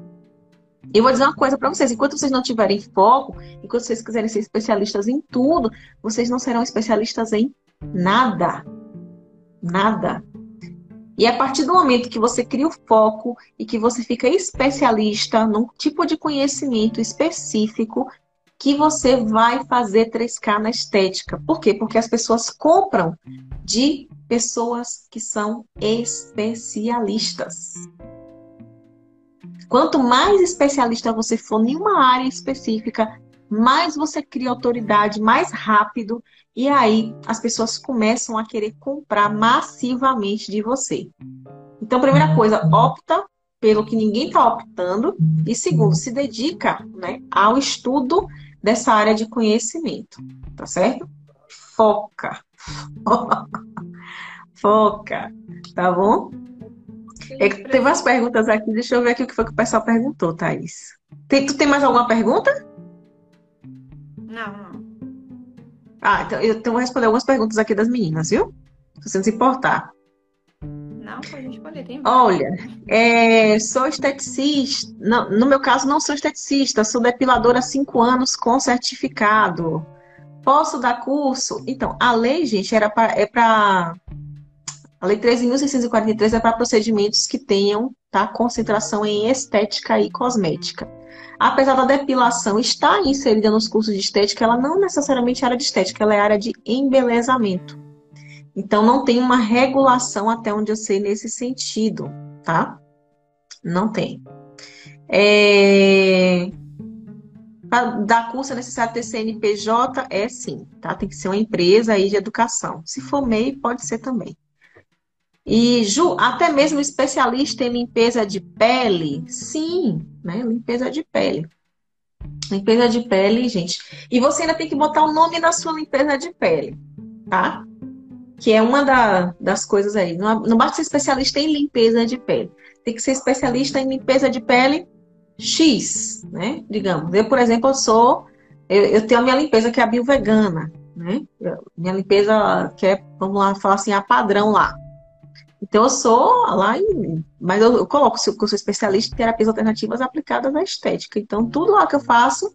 B: Eu vou dizer uma coisa para vocês: enquanto vocês não tiverem foco, enquanto vocês quiserem ser especialistas em tudo, vocês não serão especialistas em nada. Nada. E a partir do momento que você cria o foco e que você fica especialista num tipo de conhecimento específico, que você vai fazer 3K na estética. Por quê? Porque as pessoas compram de pessoas que são especialistas. Quanto mais especialista você for em uma área específica, mais você cria autoridade mais rápido e aí as pessoas começam a querer comprar massivamente de você. Então, primeira coisa, opta pelo que ninguém está optando e segundo, se dedica né, ao estudo dessa área de conhecimento, tá certo? Foca. Foca, tá bom? É, tem umas perguntas aqui, deixa eu ver aqui o que foi que o pessoal perguntou, Thaís. Tem, tu tem mais alguma pergunta?
A: Não, não.
B: Ah, então eu vou responder algumas perguntas aqui das meninas, viu? Se você não se importar.
A: Não, pode. Tem
B: Olha, é, sou esteticista. Não, no meu caso, não sou esteticista, sou depiladora há cinco anos com certificado. Posso dar curso? Então, a lei, gente, era pra, é para. A lei 13.643 é para procedimentos que tenham tá, concentração em estética e cosmética. Apesar da depilação estar inserida nos cursos de estética, ela não necessariamente é área de estética, ela é área de embelezamento. Então, não tem uma regulação até onde eu sei nesse sentido, tá? Não tem. É... Para dar curso é necessário ter CNPJ? É sim, tá? Tem que ser uma empresa aí de educação. Se for MEI, pode ser também. E Ju, até mesmo especialista em limpeza de pele? Sim, né? Limpeza de pele. Limpeza de pele, gente. E você ainda tem que botar o nome na sua limpeza de pele, tá? Que é uma da, das coisas aí. Não, não basta ser especialista em limpeza de pele. Tem que ser especialista em limpeza de pele X, né? Digamos. Eu, por exemplo, eu sou. Eu, eu tenho a minha limpeza que é a biovegana, né? Minha limpeza que é, vamos lá, falar assim, a padrão lá. Então eu sou lá, em, mas eu, eu coloco que eu sou especialista em terapias alternativas aplicadas à estética. Então tudo lá que eu faço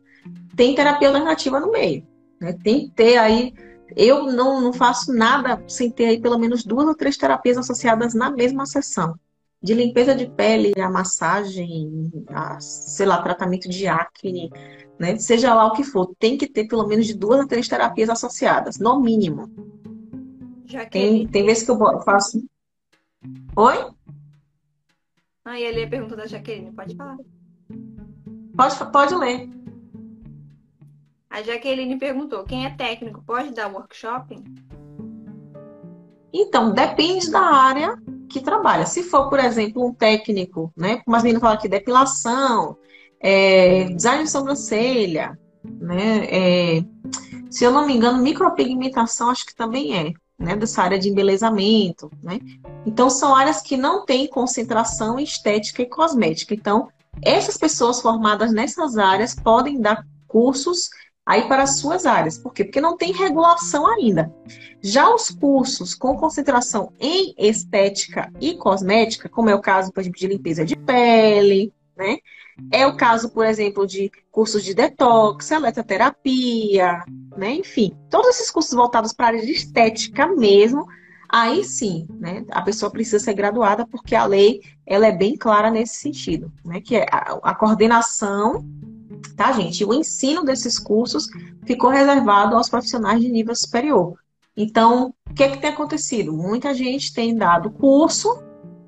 B: tem terapia alternativa no meio. Né? Tem que ter aí eu não, não faço nada sem ter aí pelo menos duas ou três terapias associadas na mesma sessão. De limpeza de pele, a massagem, a, sei lá, tratamento de acne, né? Seja lá o que for, tem que ter pelo menos de duas ou três terapias associadas, no mínimo. Tem, tem vezes que eu faço. Oi?
A: Ah, e ali a pergunta da Jaqueline, pode falar.
B: Pode, pode ler.
A: A Jaqueline perguntou: quem é técnico pode dar workshop?
B: Então, depende da área que trabalha. Se for, por exemplo, um técnico, né? Como as meninas aqui, depilação, é, design de sobrancelha, né? É, se eu não me engano, micropigmentação acho que também é, né? Dessa área de embelezamento, né? Então, são áreas que não têm concentração estética e cosmética. Então, essas pessoas formadas nessas áreas podem dar cursos aí para as suas áreas. Por quê? Porque não tem regulação ainda. Já os cursos com concentração em estética e cosmética, como é o caso, por exemplo, de limpeza de pele, né? É o caso, por exemplo, de cursos de detox, eletroterapia, né? Enfim, todos esses cursos voltados para a área de estética mesmo, aí sim, né? A pessoa precisa ser graduada porque a lei ela é bem clara nesse sentido, né? Que é a, a coordenação, tá, gente? O ensino desses cursos ficou reservado aos profissionais de nível superior. Então, o que, é que tem acontecido? Muita gente tem dado curso,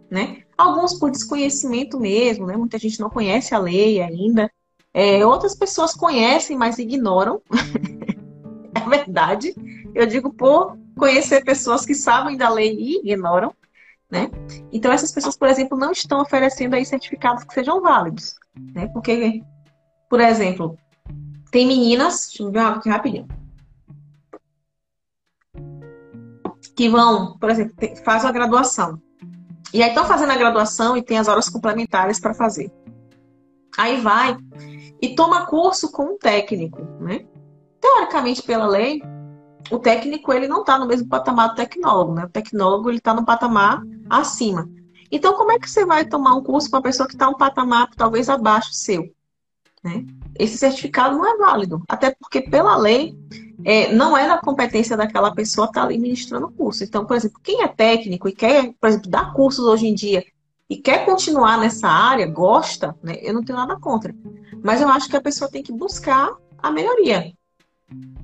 B: né? Alguns por desconhecimento mesmo, né? Muita gente não conhece a lei ainda. É, outras pessoas conhecem, mas ignoram. é verdade. Eu digo por conhecer pessoas que sabem da lei e ignoram, né? Então essas pessoas, por exemplo, não estão oferecendo aí certificados que sejam válidos, né? Porque, por exemplo, tem meninas, deixa eu ver aqui rapidinho, que vão, por exemplo, faz a graduação. E aí estão fazendo a graduação e tem as horas complementares para fazer. Aí vai e toma curso com um técnico, né? Teoricamente, pela lei, o técnico ele não está no mesmo patamar do tecnólogo, né? O tecnólogo ele está no patamar acima. Então, como é que você vai tomar um curso para uma pessoa que está um patamar talvez abaixo seu? Né? Esse certificado não é válido, até porque pela lei é, não é da competência daquela pessoa estar tá ali ministrando o curso. Então, por exemplo, quem é técnico e quer, por exemplo, dar cursos hoje em dia e quer continuar nessa área, gosta, né? Eu não tenho nada contra. Mas eu acho que a pessoa tem que buscar a melhoria.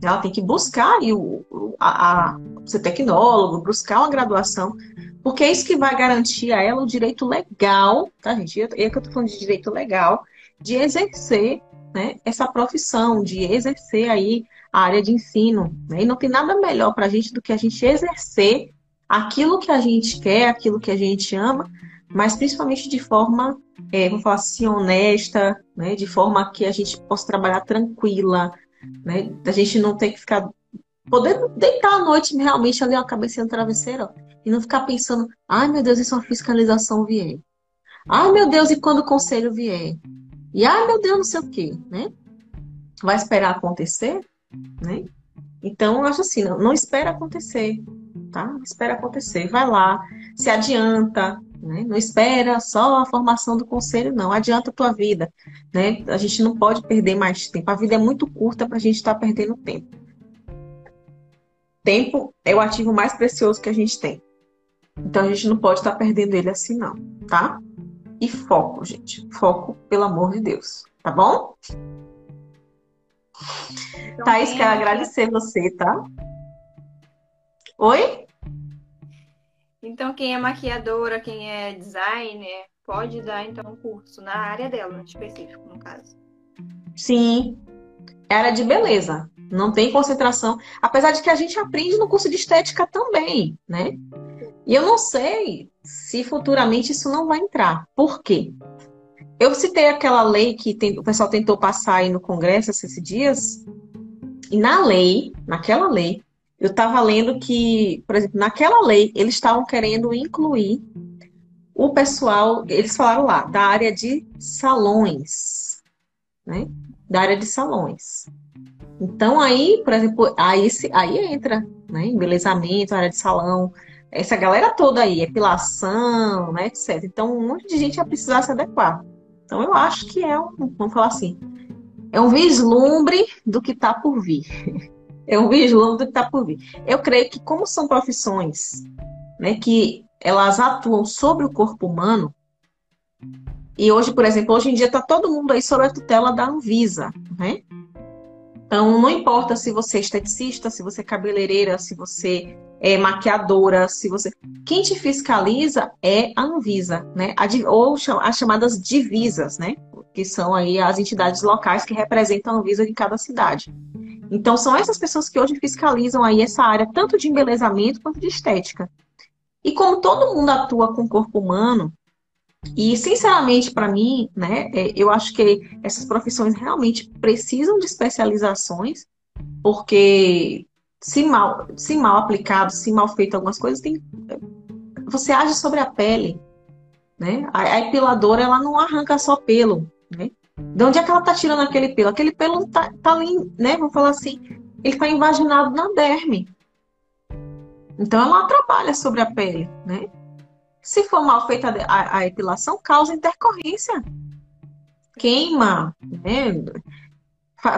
B: Ela tem que buscar e o, a, a, ser tecnólogo, buscar uma graduação, porque é isso que vai garantir a ela o direito legal, tá, gente? É que eu tô falando de direito legal, de exercer né, essa profissão, de exercer aí a área de ensino. Né? E não tem nada melhor para a gente do que a gente exercer aquilo que a gente quer, aquilo que a gente ama, mas principalmente de forma, é, vamos falar assim, honesta, né? de forma que a gente possa trabalhar tranquila, né? a gente não ter que ficar. Poder deitar à noite realmente ali, a cabeça no travesseiro, ó, e não ficar pensando, ai meu Deus, e se uma fiscalização vier? Ai meu Deus, e quando o conselho vier? E ai meu Deus, não sei o quê, né? Vai esperar acontecer? né? Então, eu acho assim, não, não espera acontecer, tá? Espera acontecer. Vai lá, se adianta, né? Não espera só a formação do conselho, não. Adianta a tua vida, né? A gente não pode perder mais tempo. A vida é muito curta para a gente estar tá perdendo tempo. Tempo é o ativo mais precioso que a gente tem. Então, a gente não pode estar tá perdendo ele assim, não, tá? E foco, gente. Foco, pelo amor de Deus, tá bom? Então, Thaís, quero agradecer você, tá? Oi?
A: Então, quem é maquiadora, quem é designer, pode dar então um curso na área dela, específico, no caso.
B: Sim. Era de beleza. Não tem concentração. Apesar de que a gente aprende no curso de estética também, né? E eu não sei se futuramente isso não vai entrar. Por quê? Eu citei aquela lei que tem, o pessoal tentou passar aí no Congresso esses dias. E na lei, naquela lei, eu estava lendo que, por exemplo, naquela lei, eles estavam querendo incluir o pessoal, eles falaram lá, da área de salões, né? Da área de salões. Então aí, por exemplo, aí, aí entra, né? Embelezamento, área de salão, essa galera toda aí, epilação, né, etc. Então, um monte de gente vai precisar se adequar. Então, eu acho que é um, vamos falar assim, é um vislumbre do que está por vir. É um vislumbre do que está por vir. Eu creio que, como são profissões né, que elas atuam sobre o corpo humano, e hoje, por exemplo, hoje em dia está todo mundo aí sob a tutela da Anvisa, né? Então, não importa se você é esteticista, se você é cabeleireira, se você é maquiadora, se você. Quem te fiscaliza é a Anvisa, né? Ou as chamadas divisas, né? Que são aí as entidades locais que representam a Anvisa em cada cidade. Então, são essas pessoas que hoje fiscalizam aí essa área, tanto de embelezamento quanto de estética. E como todo mundo atua com o corpo humano, e, sinceramente, para mim, né, é, eu acho que essas profissões realmente precisam de especializações, porque se mal, se mal aplicado, se mal feito algumas coisas, tem, você age sobre a pele. Né? A, a epiladora ela não arranca só pelo, né? De onde é que ela tá tirando aquele pelo? Aquele pelo tá, tá ali, né? Vou falar assim, ele tá invaginado na derme. Então ela trabalha sobre a pele, né? Se for mal feita a, epilação, causa intercorrência. Queima, né?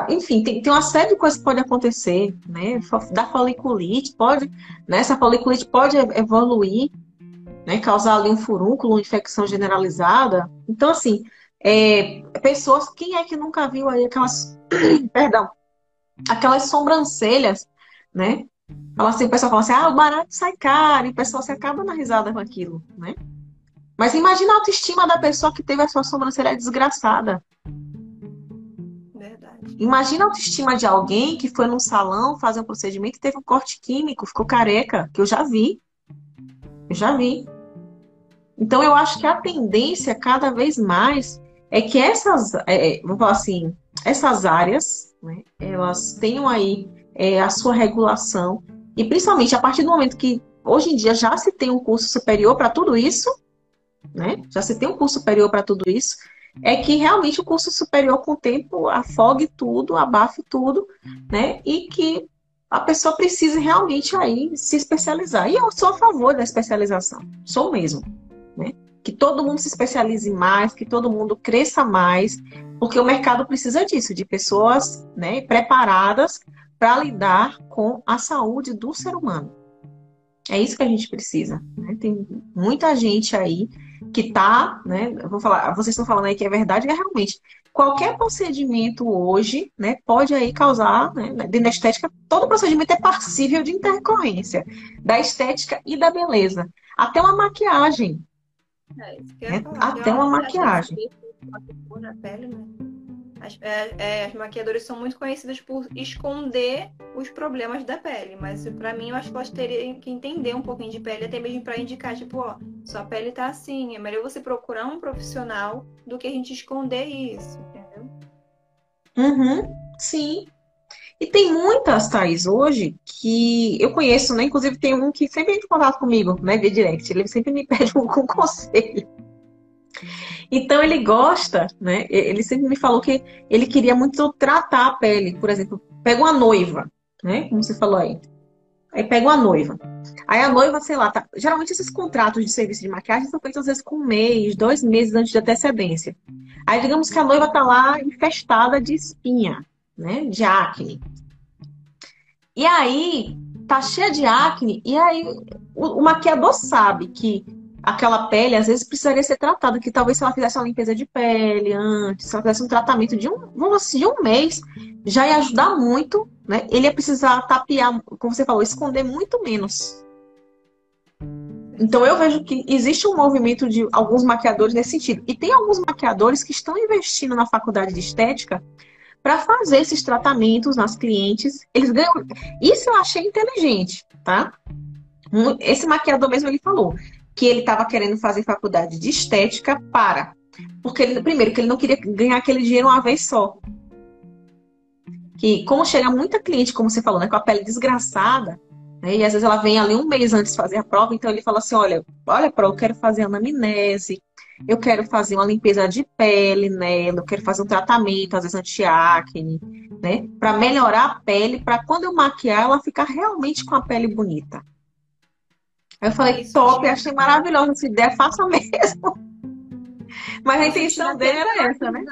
B: Enfim, tem, tem uma série de coisas que pode acontecer, né? Da foliculite, pode, né? Essa foliculite pode evoluir, né? Causar ali um furúnculo, uma infecção generalizada. Então, assim, é, pessoas, quem é que nunca viu aí aquelas, perdão, aquelas sobrancelhas, né? Fala assim, o pessoal fala assim, ah, o barato sai caro, e o pessoal se acaba na risada com aquilo, né? Mas imagina a autoestima da pessoa que teve a sua sobrancelha desgraçada. Verdade. Imagina a autoestima de alguém que foi num salão fazer um procedimento e teve um corte químico, ficou careca, que eu já vi. Eu já vi. Então eu acho que a tendência cada vez mais é que essas, é, é, vamos falar assim, essas áreas, né, elas tenham aí é, a sua regulação e principalmente a partir do momento que hoje em dia já se tem um curso superior para tudo isso, né? Já se tem um curso superior para tudo isso, é que realmente o curso superior com o tempo afogue tudo, abafe tudo, né? E que a pessoa precise realmente aí se especializar. E eu sou a favor da especialização, sou mesmo, né? que todo mundo se especialize mais, que todo mundo cresça mais, porque o mercado precisa disso, de pessoas né, preparadas para lidar com a saúde do ser humano. É isso que a gente precisa. Né? Tem muita gente aí que está, né? Eu vou falar, vocês estão falando aí que é verdade, é realmente. Qualquer procedimento hoje, né, pode aí causar, né, dentro da estética, todo procedimento é passível de intercorrência da estética e da beleza. Até uma maquiagem, é, é até uma maquiagem.
A: Na pele, né? As, é, é, as maquiadoras são muito conhecidas por esconder os problemas da pele, mas para mim eu acho que elas teriam que entender um pouquinho de pele, até mesmo para indicar, tipo, ó, sua pele tá assim, é melhor você procurar um profissional do que a gente esconder isso, entendeu?
B: Uhum, sim. E tem muitas, Thais, hoje, que eu conheço, né? Inclusive tem um que sempre entra em contato comigo, né? Via direct. Ele sempre me pede um conselho. Então ele gosta, né? Ele sempre me falou que ele queria muito tratar a pele. Por exemplo, pega uma noiva, né? Como você falou aí. Aí pega uma noiva. Aí a noiva, sei lá, tá... geralmente esses contratos de serviço de maquiagem são feitos às vezes com um mês, dois meses antes de antecedência. Aí digamos que a noiva tá lá infestada de espinha né? De acne. E aí, tá cheia de acne, e aí o, o maquiador sabe que aquela pele às vezes precisaria ser tratada, que talvez se ela fizesse uma limpeza de pele antes, se ela fizesse um tratamento de um, vamos assim, de um mês, já ia ajudar muito, né? Ele ia precisar tapear, como você falou, esconder muito menos. Então eu vejo que existe um movimento de alguns maquiadores nesse sentido. E tem alguns maquiadores que estão investindo na faculdade de estética para fazer esses tratamentos nas clientes. Eles ganham. Isso eu achei inteligente, tá? Esse maquiador mesmo ele falou que ele estava querendo fazer faculdade de estética para. Porque ele, primeiro, que ele não queria ganhar aquele dinheiro uma vez só. Que como chega muita cliente, como você falou, né, com a pele desgraçada, né, e às vezes ela vem ali um mês antes de fazer a prova, então ele fala assim, olha, olha, pro, eu quero fazer anamnese, eu quero fazer uma limpeza de pele nela, eu quero fazer um tratamento, às vezes anti-acne, né? Para melhorar a pele, para quando eu maquiar, ela ficar realmente com a pele bonita. Aí eu falei, top, achei maravilhosa essa ideia, faça mesmo. Mas a intenção dele era essa, né?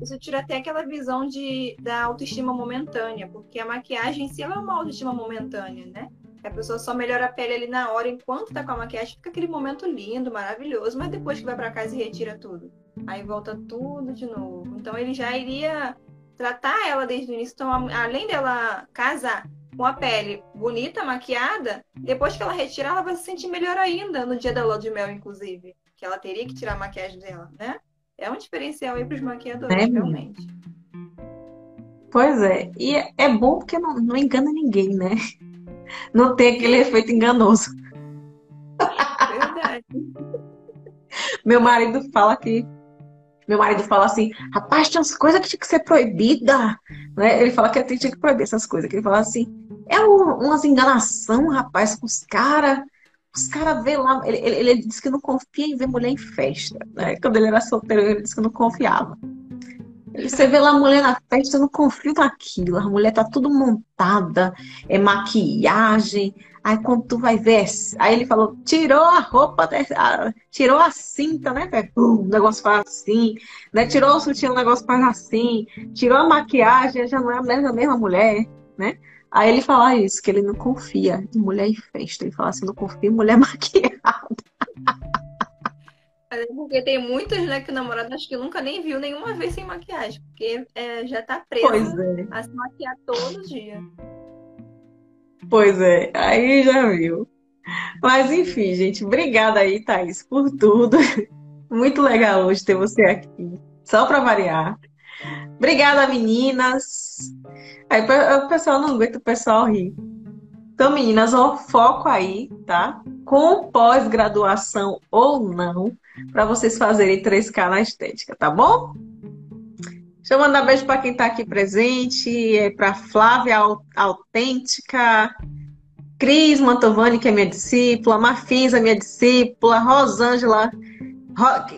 A: Isso tira até aquela visão de, da autoestima momentânea, porque a maquiagem em si ela é uma autoestima momentânea, né? A pessoa só melhora a pele ali na hora, enquanto tá com a maquiagem, fica aquele momento lindo, maravilhoso, mas depois que vai para casa e retira tudo. Aí volta tudo de novo. Então ele já iria tratar ela desde o início. Então, além dela casar com a pele bonita, maquiada, depois que ela retirar, ela vai se sentir melhor ainda no dia da lua de mel, inclusive. Que ela teria que tirar a maquiagem dela, né? É um diferencial aí para os maquiadores, é, realmente.
B: Pois é. E é bom porque não, não engana ninguém, né? não tem aquele efeito enganoso. Verdade. Meu marido fala que. Meu marido fala assim, rapaz, tinha umas coisas que tinha que ser proibida. Né? Ele fala que tinha que proibir essas coisas. Que ele fala assim, é um, umas enganação, rapaz, com os caras. Os caras vê lá. Ele, ele, ele, disse que não confia em ver mulher em festa. Né? Quando ele era solteiro, ele disse que não confiava. Você vê lá a mulher na festa, eu não confio naquilo. A mulher tá tudo montada, é maquiagem. Aí quando tu vai ver, aí ele falou, tirou a roupa, tirou a cinta, né? o negócio faz assim, né? Tirou o sutiã, o negócio faz assim, tirou a maquiagem, já não é a mesma, a mesma mulher, né? Aí ele fala isso, que ele não confia em mulher em festa. Ele fala assim, não confia em mulher maquiada.
A: Porque tem muitas, né, que o namorado acho que nunca nem viu nenhuma vez sem maquiagem. Porque é, já tá preso é. a se maquiar todo dia.
B: Pois é, aí já viu. Mas enfim, gente, obrigada aí, Thaís, por tudo. Muito legal hoje ter você aqui. Só para variar. Obrigada, meninas. Aí o pessoal não aguenta o pessoal rir. Então, meninas, ó, foco aí, tá? Com pós-graduação ou não, para vocês fazerem 3K na estética, tá bom? Deixa eu mandar beijo para quem está aqui presente, é para Flávia Autêntica, Cris Mantovani, que é minha discípula, Mafisa, minha discípula, Rosângela,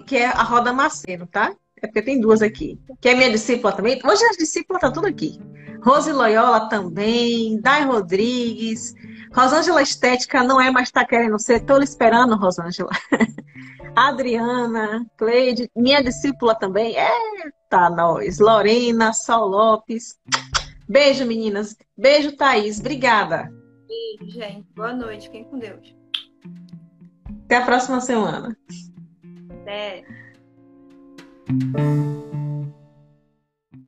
B: que é a Roda Macedo, tá? É porque tem duas aqui. Que é minha discípula também. Hoje as discípulas tá tudo aqui. Rose Loyola também, Dai Rodrigues. Rosângela Estética não é, mas tá querendo ser. Tô esperando, Rosângela. Adriana, Cleide, minha discípula também. Eita, nós. Lorena, Sol Lopes. Beijo, meninas. Beijo, Thaís. Obrigada.
A: Beijo, gente. Boa noite. Fiquem com Deus.
B: Até a próxima semana.
A: Até. Música